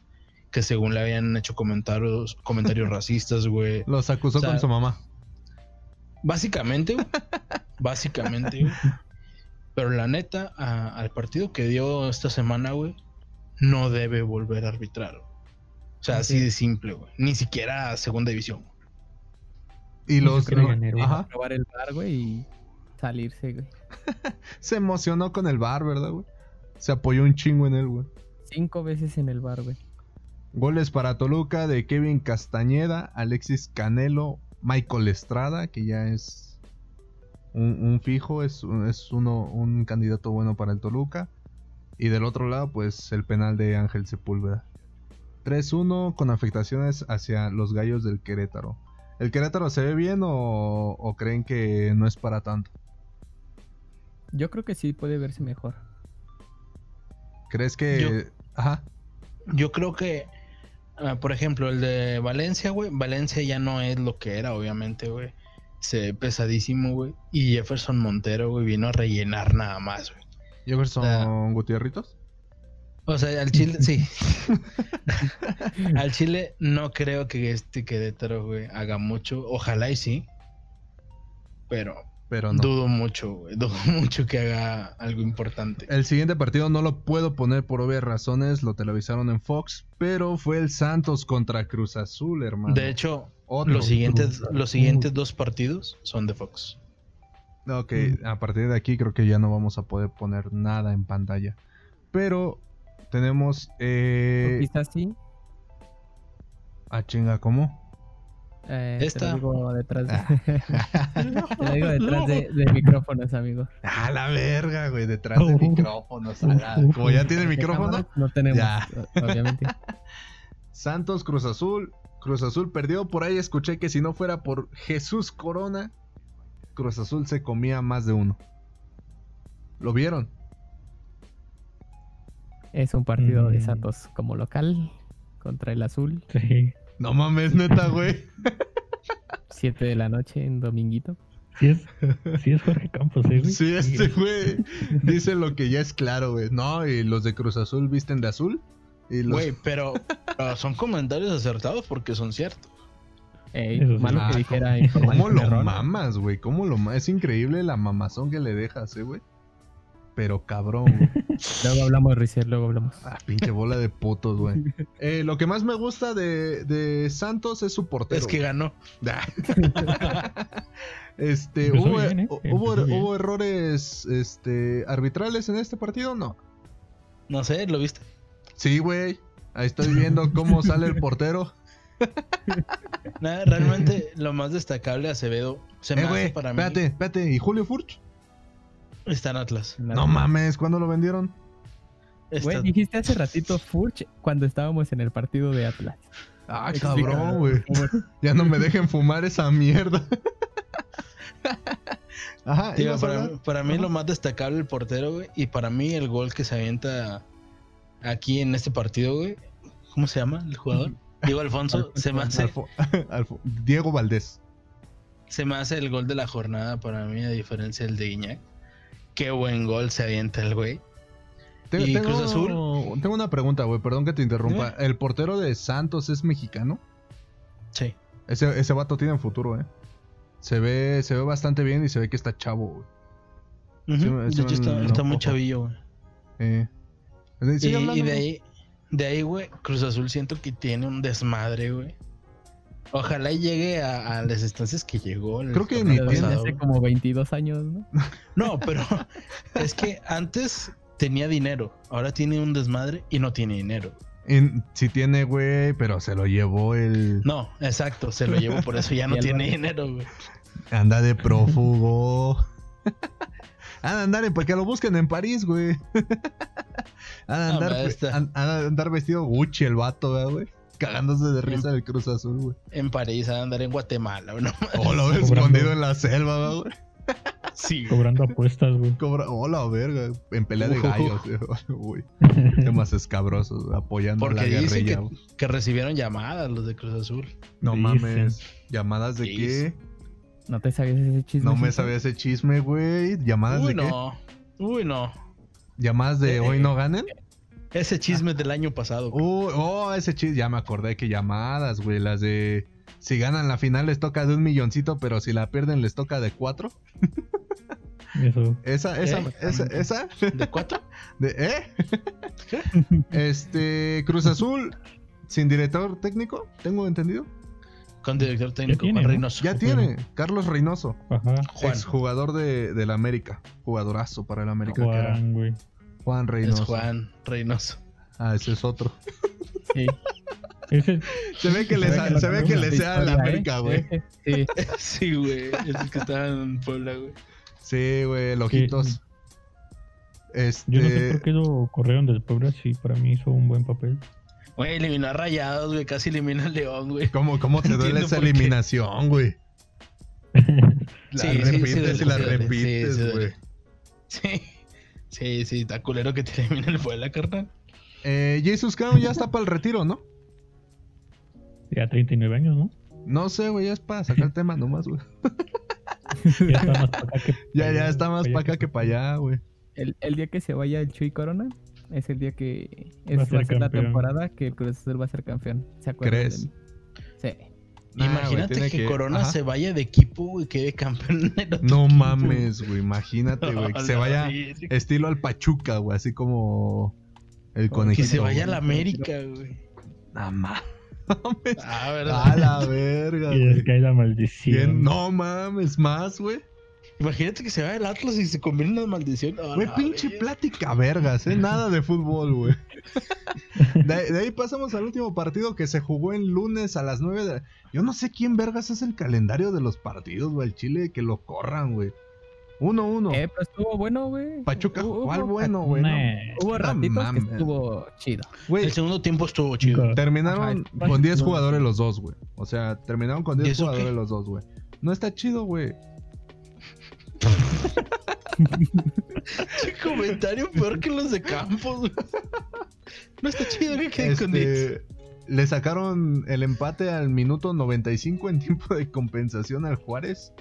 que según le habían hecho comentarios, comentarios racistas, güey. Los acusó o sea, con su mamá. Básicamente, güey. Básicamente, güey. Pero la neta, a- al partido que dio esta semana, güey, no debe volver a arbitrar. O sea, así Sí. de simple, güey. Ni siquiera a segunda división. Y los... enero. Ajá. probar el bar, güey, y salirse, güey. Se emocionó con el bar, ¿verdad, güey? Se apoyó un chingo en él, güey. Cinco veces en el bar, güey. Goles para Toluca de Kevin Castañeda, Alexis Canelo, Michael Estrada, que ya es un, un fijo, es, un- es uno, un candidato bueno para el Toluca. Y del otro lado, pues el penal de Ángel Sepúlveda. 3-1 con afectaciones hacia los gallos del Querétaro. ¿El Querétaro se ve bien o, o creen que no es para tanto? Yo creo que sí puede verse mejor. ¿Crees que... Yo- Ajá. Yo creo que, ah, por ejemplo, el de Valencia, güey. Valencia ya no es lo que era, obviamente, güey. Se ve pesadísimo, güey. Y Jefferson Montero, güey, vino a rellenar nada más, güey. Jefferson Ah. Gutierritos. O O sea, al Chile, sí. al Chile no creo que este Querétaro, güey, haga mucho. Ojalá y sí. Pero Pero no. dudo mucho, güey. Dudo mucho que haga algo importante. El siguiente partido no lo puedo poner por obvias razones, lo televisaron en Fox, pero fue el Santos contra Cruz Azul, hermano. De hecho, Otro. los siguientes, los siguientes dos partidos son de Fox. Ok, a partir de aquí creo que ya no vamos a poder poner nada en pantalla. Pero tenemos... Eh... quizás sí. Ah, chinga, ¿cómo? Eh, Te Esta. lo digo detrás de, te lo digo detrás de, de micrófonos, amigo. Ah, la verga, güey, detrás de Oh. micrófonos. la- Como ya tiene micrófono. No tenemos, Ya. obviamente. Santos Cruz Azul. Cruz Azul perdió. Por ahí escuché que si no fuera por Jesús Corona, Cruz Azul se comía más de uno. ¿Lo vieron? Es un partido de Mm. Santos como local contra el Azul. Sí. No mames, neta, güey. 7 de la noche en dominguito. Sí es, sí es Jorge Campos, ¿eh, güey? Sí, este güey dice lo que ya es claro, güey. No, y los de Cruz Azul visten de azul. Los... Güey, pero, pero son comentarios acertados porque son ciertos. Ey, malo Ah, que dijera ¿Cómo lo mamas, güey? ¿Cómo lo mamas? Es increíble la mamazón que le dejas, eh, güey. Pero cabrón, güey. Luego hablamos, Rizer, luego hablamos. Ah, pinche bola de putos, güey. Eh, lo que más me gusta de, de Santos es su portero. Es que ganó. este, Empezó ¿hubo, bien, ¿eh? hubo- hubo errores este, arbitrales en este partido? No. No sé, ¿lo viste? Sí, güey. Ahí estoy viendo cómo sale el portero. Nada, realmente lo más destacable de Acevedo se me Eh, hace para espérate, espérate. ¿Y Julio Furch? mí está en Atlas. No mames, ¿cuándo lo vendieron? Está- Güey, dijiste hace ratito Furch cuando estábamos en el partido de Atlas. Ah, cabrón, güey. Ya no me dejen fumar esa mierda. Ajá, Digo, ¿ibas a para, mí Ajá. lo más destacable el portero, güey. Y para mí el gol que se avienta aquí en este partido, güey. ¿Cómo se llama el jugador? Diego Alfonso. se, me hace, Alfo- Alfo- Diego Valdés. se me hace el gol de la jornada para mí, a diferencia del de Guiñac. Qué buen gol se avienta el güey. Tengo, ¿Y tengo- Cruz Azul? tengo una pregunta, güey. Perdón que te interrumpa. ¿El portero de Santos es mexicano? Sí. Ese, ese vato tiene futuro, eh. Se ve, se ve bastante bien y se ve que está chavo, güey. Está, está muy chavillo, güey. Eh. Y, de ahí, de ahí, güey, Cruz Azul siento que tiene un desmadre, güey. Ojalá y llegue a, a las instancias que llegó. Creo que ni hace como 22 años, ¿no? No, pero es que antes tenía dinero, ahora tiene un desmadre y no tiene dinero. En- sí tiene, güey, pero se lo llevó el... No, exacto, se lo llevo, por eso ya no tiene dinero, güey. Anda de prófugo. Anda a andar en... Que lo busquen en París, güey. A andar, a andar vestido Gucci el vato, ¿verdad, güey. Cagándose de risa del Cruz Azul, güey. En París, a andar en Guatemala, güey. no. O lo ves escondido en la selva, ¿verdad, güey. Sí. Cobrando apuestas, güey. Cobra... Oh, la verga. En pelea de gallos, güey. Temas escabrosos, apoyando a Porque la dicen guerrilla. que, güey. que recibieron llamadas los de Cruz Azul. No Dicen. mames. ¿Llamadas de qué? ¿No te sabías ese chisme? No me sabía ese chisme, güey. ¿Llamadas Uy, de qué? no. Uy, no. ¿Llamadas de Eh, hoy no ganen? Ese chisme del año pasado. Uh, oh, ese chiste, ya me acordé que llamadas, güey, las de si ganan la final les toca de un milloncito, pero si la pierden les toca de cuatro. Eso. Esa, esa, ¿Eh? esa, esa, ¿De cuatro? de, ¿eh? ¿Qué? Este, Cruz Azul, sin director técnico, tengo entendido. Con director técnico, tiene, Juan ¿no? Reynoso. Ya tiene, Carlos Reynoso, Ajá. Juan. exjugador de, del América, jugadorazo para el América que era Juan. Juan Es Reynoso. Juan Reynoso. Ah, ese es otro. Sí. Se ve que le, Se ve que le sea a la América, ¿eh? güey. Sí. Sí, güey. Es el que estaba en Puebla, güey. Sí, güey, el ojitos. Este, yo no sé por qué lo corrieron del Puebla si para mí hizo un buen papel. Güey, eliminó a Rayados, güey. Casi elimina al León, güey. ¿Cómo, cómo te duele esa eliminación, güey? La Sí, sí, sí repites y la sí sí, repites, sí güey. Sí. Sí, sí, está culero que te elimina el Puebla, carnal. eh, Jesus Crown ya está para el retiro, ¿no? Ya 39 años, ¿no? No sé, güey, ya es para sacar el tema nomás, güey. Ya está más para acá que Ya, para ya allá, está más para acá que para allá, güey. El, el día que se vaya el Chuy Corona, Es el día que Va a es, va a ser la temporada que el Cruz Azul va a ser campeón. ¿Se acuerdan de ¿Crees? mí? Sí. Nah, güey, Imagínate que, Corona ajá. se vaya de equipo y quede campeón en el otro No equipo. mames, güey. Imagínate, güey. Que se A vaya estilo al Pachuca, güey. Así como el conejito. Que se vaya a güey. la América, güey. Nah, ma- mames. Ah, ¿verdad? A la verga, Y les cae la ¿Quién? maldición. No mames, más, güey. Imagínate que se vaya el Atlas y se en una maldición. Güey, la pinche plática vergas, ¿eh? Nada de fútbol, güey. De, de ahí pasamos al último partido que se jugó el lunes a las 9 de... Yo no sé quién vergas es el calendario de los partidos, güey. El Chile, que lo corran, güey. 1-1. Eh, pero estuvo bueno, güey. Pachuca, Hubo- ¿cuál bueno, güey? Nah. Hubo ratitos que estuvo chido. El segundo tiempo estuvo chido. Terminaron Ajá, con 10 no. jugadores los dos, güey. O sea, terminaron con ¿Y 10 eso jugadores qué? los dos, güey. No está chido, güey. Qué comentario peor que los de Campos. No está chido que queden con 10. Este, le sacaron el empate al minuto 95 en tiempo de compensación al Juárez.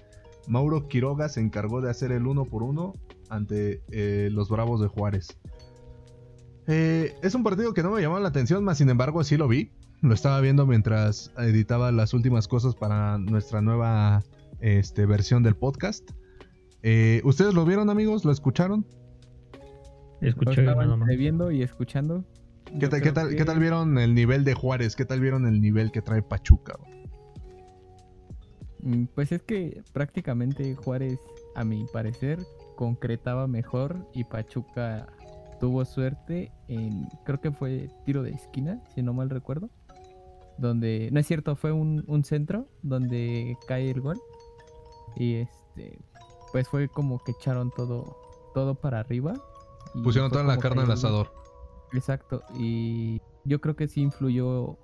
Mauro Quiroga se encargó de hacer el uno por uno ante eh, los Bravos de Juárez. Eh, es un partido que no me llamó la atención, más sin embargo sí lo vi. Lo estaba viendo mientras editaba las últimas cosas para nuestra nueva este, versión del podcast. Eh, ¿Ustedes lo vieron amigos? ¿Lo escucharon? Escuché Estaban viendo y escuchando. ¿Qué, tal- qué creo tal, que- ¿Qué tal vieron el nivel de Juárez? ¿Qué tal vieron el nivel que trae Pachuca? Mm, Pues es que prácticamente Juárez, a mi parecer, concretaba mejor y Pachuca tuvo suerte en, creo que fue tiro de esquina, si no mal recuerdo. Donde, no es cierto, fue un, un centro donde cae el gol. Y este, pues fue como que echaron todo, todo para arriba. Pusieron toda la carne al asador. Exacto, y yo creo que sí influyó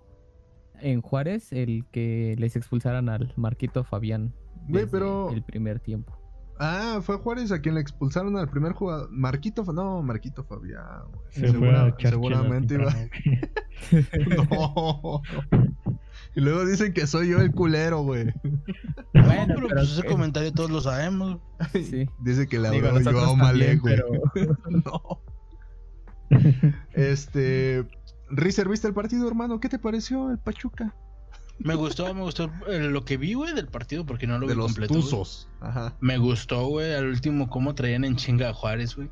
en Juárez el que les expulsaran al Marquito Fabián Güey, pero- el primer tiempo. Ah, fue Juárez a quien le expulsaron al primer jugador. Marquito, no, Marquito Fabián. Se Segura- seguramente iba. No. Y luego dicen que soy yo el culero, güey. No, Bueno, pero, pero pues ese comentario todos lo sabemos. Sí. Dice que le Digo, yo a Omalé, también, güey. pero No. Este. Rizer, ¿viste el partido, hermano? ¿Qué te pareció el Pachuca? Me gustó, me gustó lo que vi, güey, del partido, porque no lo De vi los completo. güey. Tuzos. Ajá. Me gustó, güey, al último cómo traían en chinga a Juárez, güey.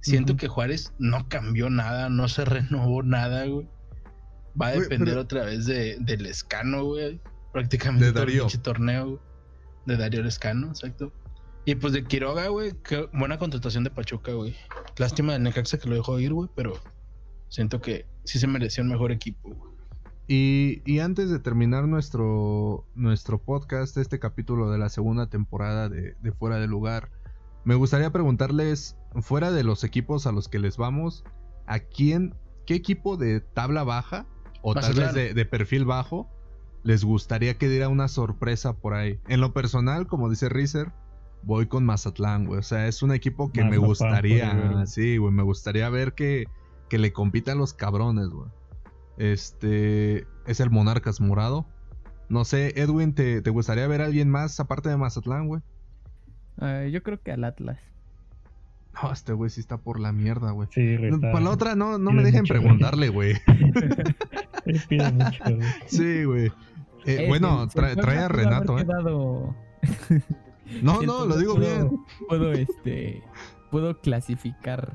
Siento que Juárez no cambió nada, no se renovó nada, güey. Va a depender pero- otra vez de, del escano, güey. Prácticamente De todo el Darío. torneo, güey. De Darío Lescano, exacto. Y pues de Quiroga, güey, qué buena contratación de Pachuca, güey. Lástima del Necaxa que lo dejó ir, güey, pero siento que sí se mereció un mejor equipo, güey. Y, y antes de terminar nuestro, nuestro podcast, este capítulo de la segunda temporada de, de Fuera de Lugar, me gustaría preguntarles, fuera de los equipos a los que les vamos, ¿a quién, qué equipo de tabla baja o tal vez de, de perfil bajo les gustaría que diera una sorpresa por ahí? En lo personal, como dice Rizer, voy con Mazatlán, güey. O sea, es un equipo que me gustaría, sí, güey, me gustaría ver que, que le compitan los cabrones, güey. Este es el Monarcas Morado. No sé, Edwin, ¿te, te gustaría ver a alguien más aparte de Mazatlán, güey? ah, yo creo que al Atlas. No, este güey sí está por la mierda, güey. Sí. Para la otra, no, no me dejen preguntarle, güey. Pide mucho, güey. Sí, güey. Eh, bueno, trae, trae a Renato, ¿eh? quedado- No, no, lo digo pudo- bien. Pudo, este, pudo clasificar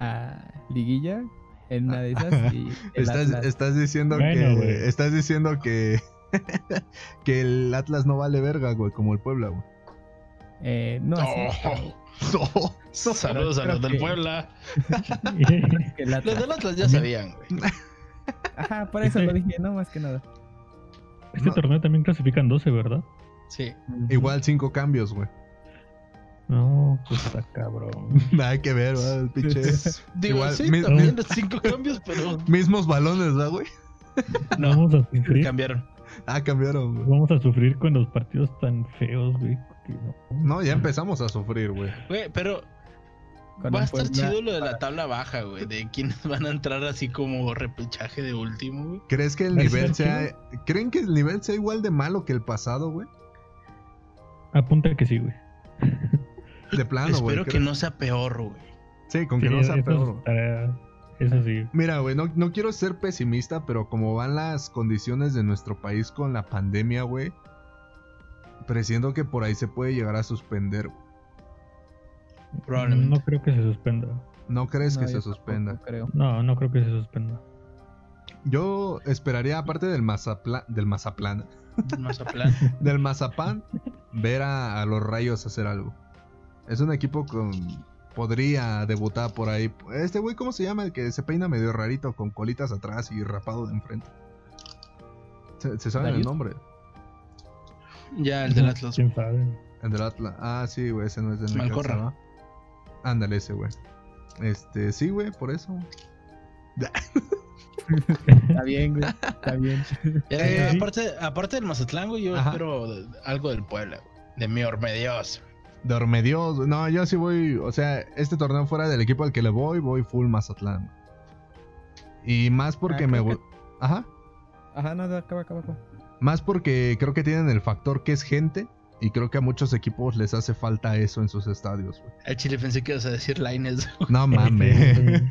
a Liguilla en una de esas y Estás, estás diciendo Bueno, que. güey. Estás diciendo que. que el Atlas no vale verga, güey, como el Puebla, güey. eh, no, así, Oh, No. saludos a los del que- Puebla. Los del Atlas ya sabían, güey. Ajá, por eso lo dije, no más que nada. Este No. torneo también clasifican 12, ¿verdad? Sí. Igual cinco cambios, güey. No, pues está cabrón. Nada que ver, ¿verdad? Pinches. Digo, Igual, sí, mi- también cinco cambios, pero Mismos balones, ¿verdad, güey? no, Vamos a sufrir. cambiaron. Ah, cambiaron, güey. Vamos a sufrir con los partidos tan feos, güey. no. No, ya empezamos a sufrir, güey. Güey, pero va a estar Puebla- chido lo de la tabla baja, güey. De quiénes van a entrar así como repechaje de último, güey. ¿Crees que el ¿Va a nivel sea. ¿Creen que el nivel sea igual de malo que el pasado, güey? Apunta que sí, güey. De plano, güey. Espero que no sea peor, güey. Sí, con que Sí, no sea eso peor. estaría Eso sí. Mira, güey, no, no quiero ser pesimista, pero como van las condiciones de nuestro país con la pandemia, güey, presiento que por ahí se puede llegar a suspender. güey. Probablemente. No creo que se suspenda. ¿No crees No, que se suspenda? creo. No, no creo que se suspenda. Yo esperaría, aparte del Mazapla- del Mazaplán, del Mazapán, ver a, a los Rayos hacer algo. Es un equipo con podría debutar por ahí. Este güey, ¿cómo se llama? El que se peina medio rarito con colitas atrás y rapado de enfrente. ¿Se, se sabe el nombre? Ya, el del Atlas. El del Atlas. Ah, sí, güey, ese no es del Necaxa, Malcorra. ¿va? Ándale ese, güey. Este, sí, güey, por eso. Está bien, güey. Está bien. Eh, aparte, aparte del Mazatlán, güey, yo Ajá. espero algo del Puebla, güey. De mi Ormedios. Dormedios. güey. No, yo sí voy. O sea, este torneo fuera del equipo al que le voy, voy full Mazatlán. Y más porque Ah, me. gu- Ajá. Ajá, nada, acaba, acaba, acaba. Más porque creo que tienen el factor que es gente. Y creo que a muchos equipos les hace falta eso en sus estadios. Al chile pensé que ibas a decir Lines. No mames.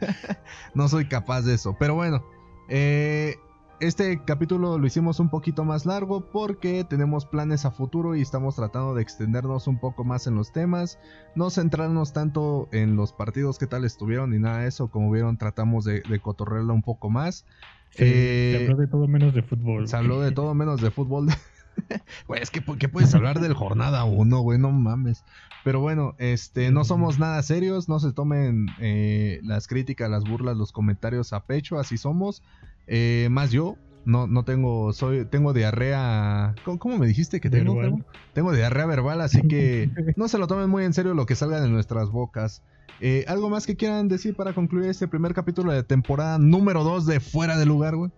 no soy capaz de eso. Pero bueno, eh, este capítulo lo hicimos un poquito más largo porque tenemos planes a futuro y estamos tratando de extendernos un poco más en los temas. No centrarnos tanto en los partidos que tal estuvieron ni nada de eso. Como vieron, tratamos de, de cotorrearla un poco más. Sí, Eh, se habló de todo menos de fútbol. Se habló de todo menos de fútbol. Güey, es que ¿por qué puedes hablar del jornada 1, güey? No mames. Pero bueno, este, no somos nada serios, no se tomen eh, las críticas, las burlas, los comentarios a pecho, así somos. Eh, más yo, no, no tengo, soy, tengo diarrea. ¿Cómo, cómo me dijiste que tengo? Verbal. Tengo diarrea verbal, así que no se lo tomen muy en serio lo que salga de nuestras bocas. Eh, ¿Algo más que quieran decir para concluir este primer capítulo de temporada número 2 de Fuera de Lugar, güey?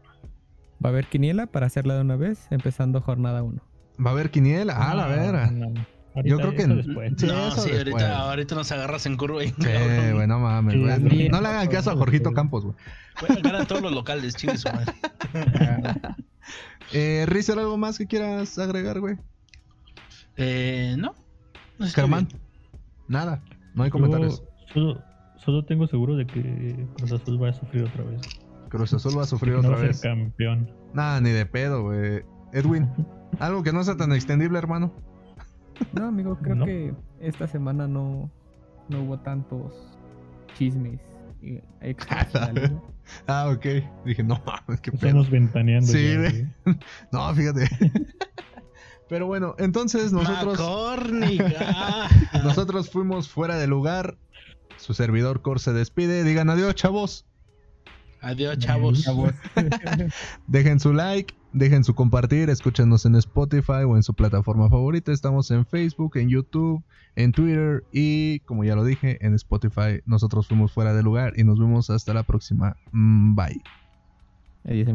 Va a haber quiniela para hacerla de una vez, empezando jornada 1. Va a haber quiniela, ah, la No, vera. no, no. Yo creo que después. Sí, no, sí, después. ahorita, ahorita nos agarras en curva. y Sí, güey, no mames, Sí, güey. también. No le hagan caso a Jorgito Campos, güey. Güey, ganan todos los locales, chingue su madre. Eh, Rizel, ¿algo más que quieras agregar, güey? Eh, no. Germán, nada, no hay Yo comentarios. solo, solo tengo seguro de que Cruz Azul va a sufrir otra vez. Cruz Azul va a sufrir no otra va a ser vez. campeón. Nada, ni de pedo, güey. Edwin, algo que no sea tan extendible, hermano. No, amigo, creo No. que esta semana no, no hubo tantos chismes. Ah, ok. Dije, no mames, qué pedo. Estamos ventaneando. Sí, ya, güey. No, fíjate. Pero bueno, entonces nosotros. Ah. Nosotros fuimos fuera de lugar. Su servidor Core se despide. Digan adiós, chavos. Adiós, chavos. Chavos. Dejen su like, dejen su compartir, escúchenos en Spotify o en su plataforma favorita. Estamos en Facebook, en YouTube, en Twitter y, como ya lo dije, en Spotify. Nosotros fuimos fuera de lugar y nos vemos hasta la próxima. Mm, Bye. Adiós,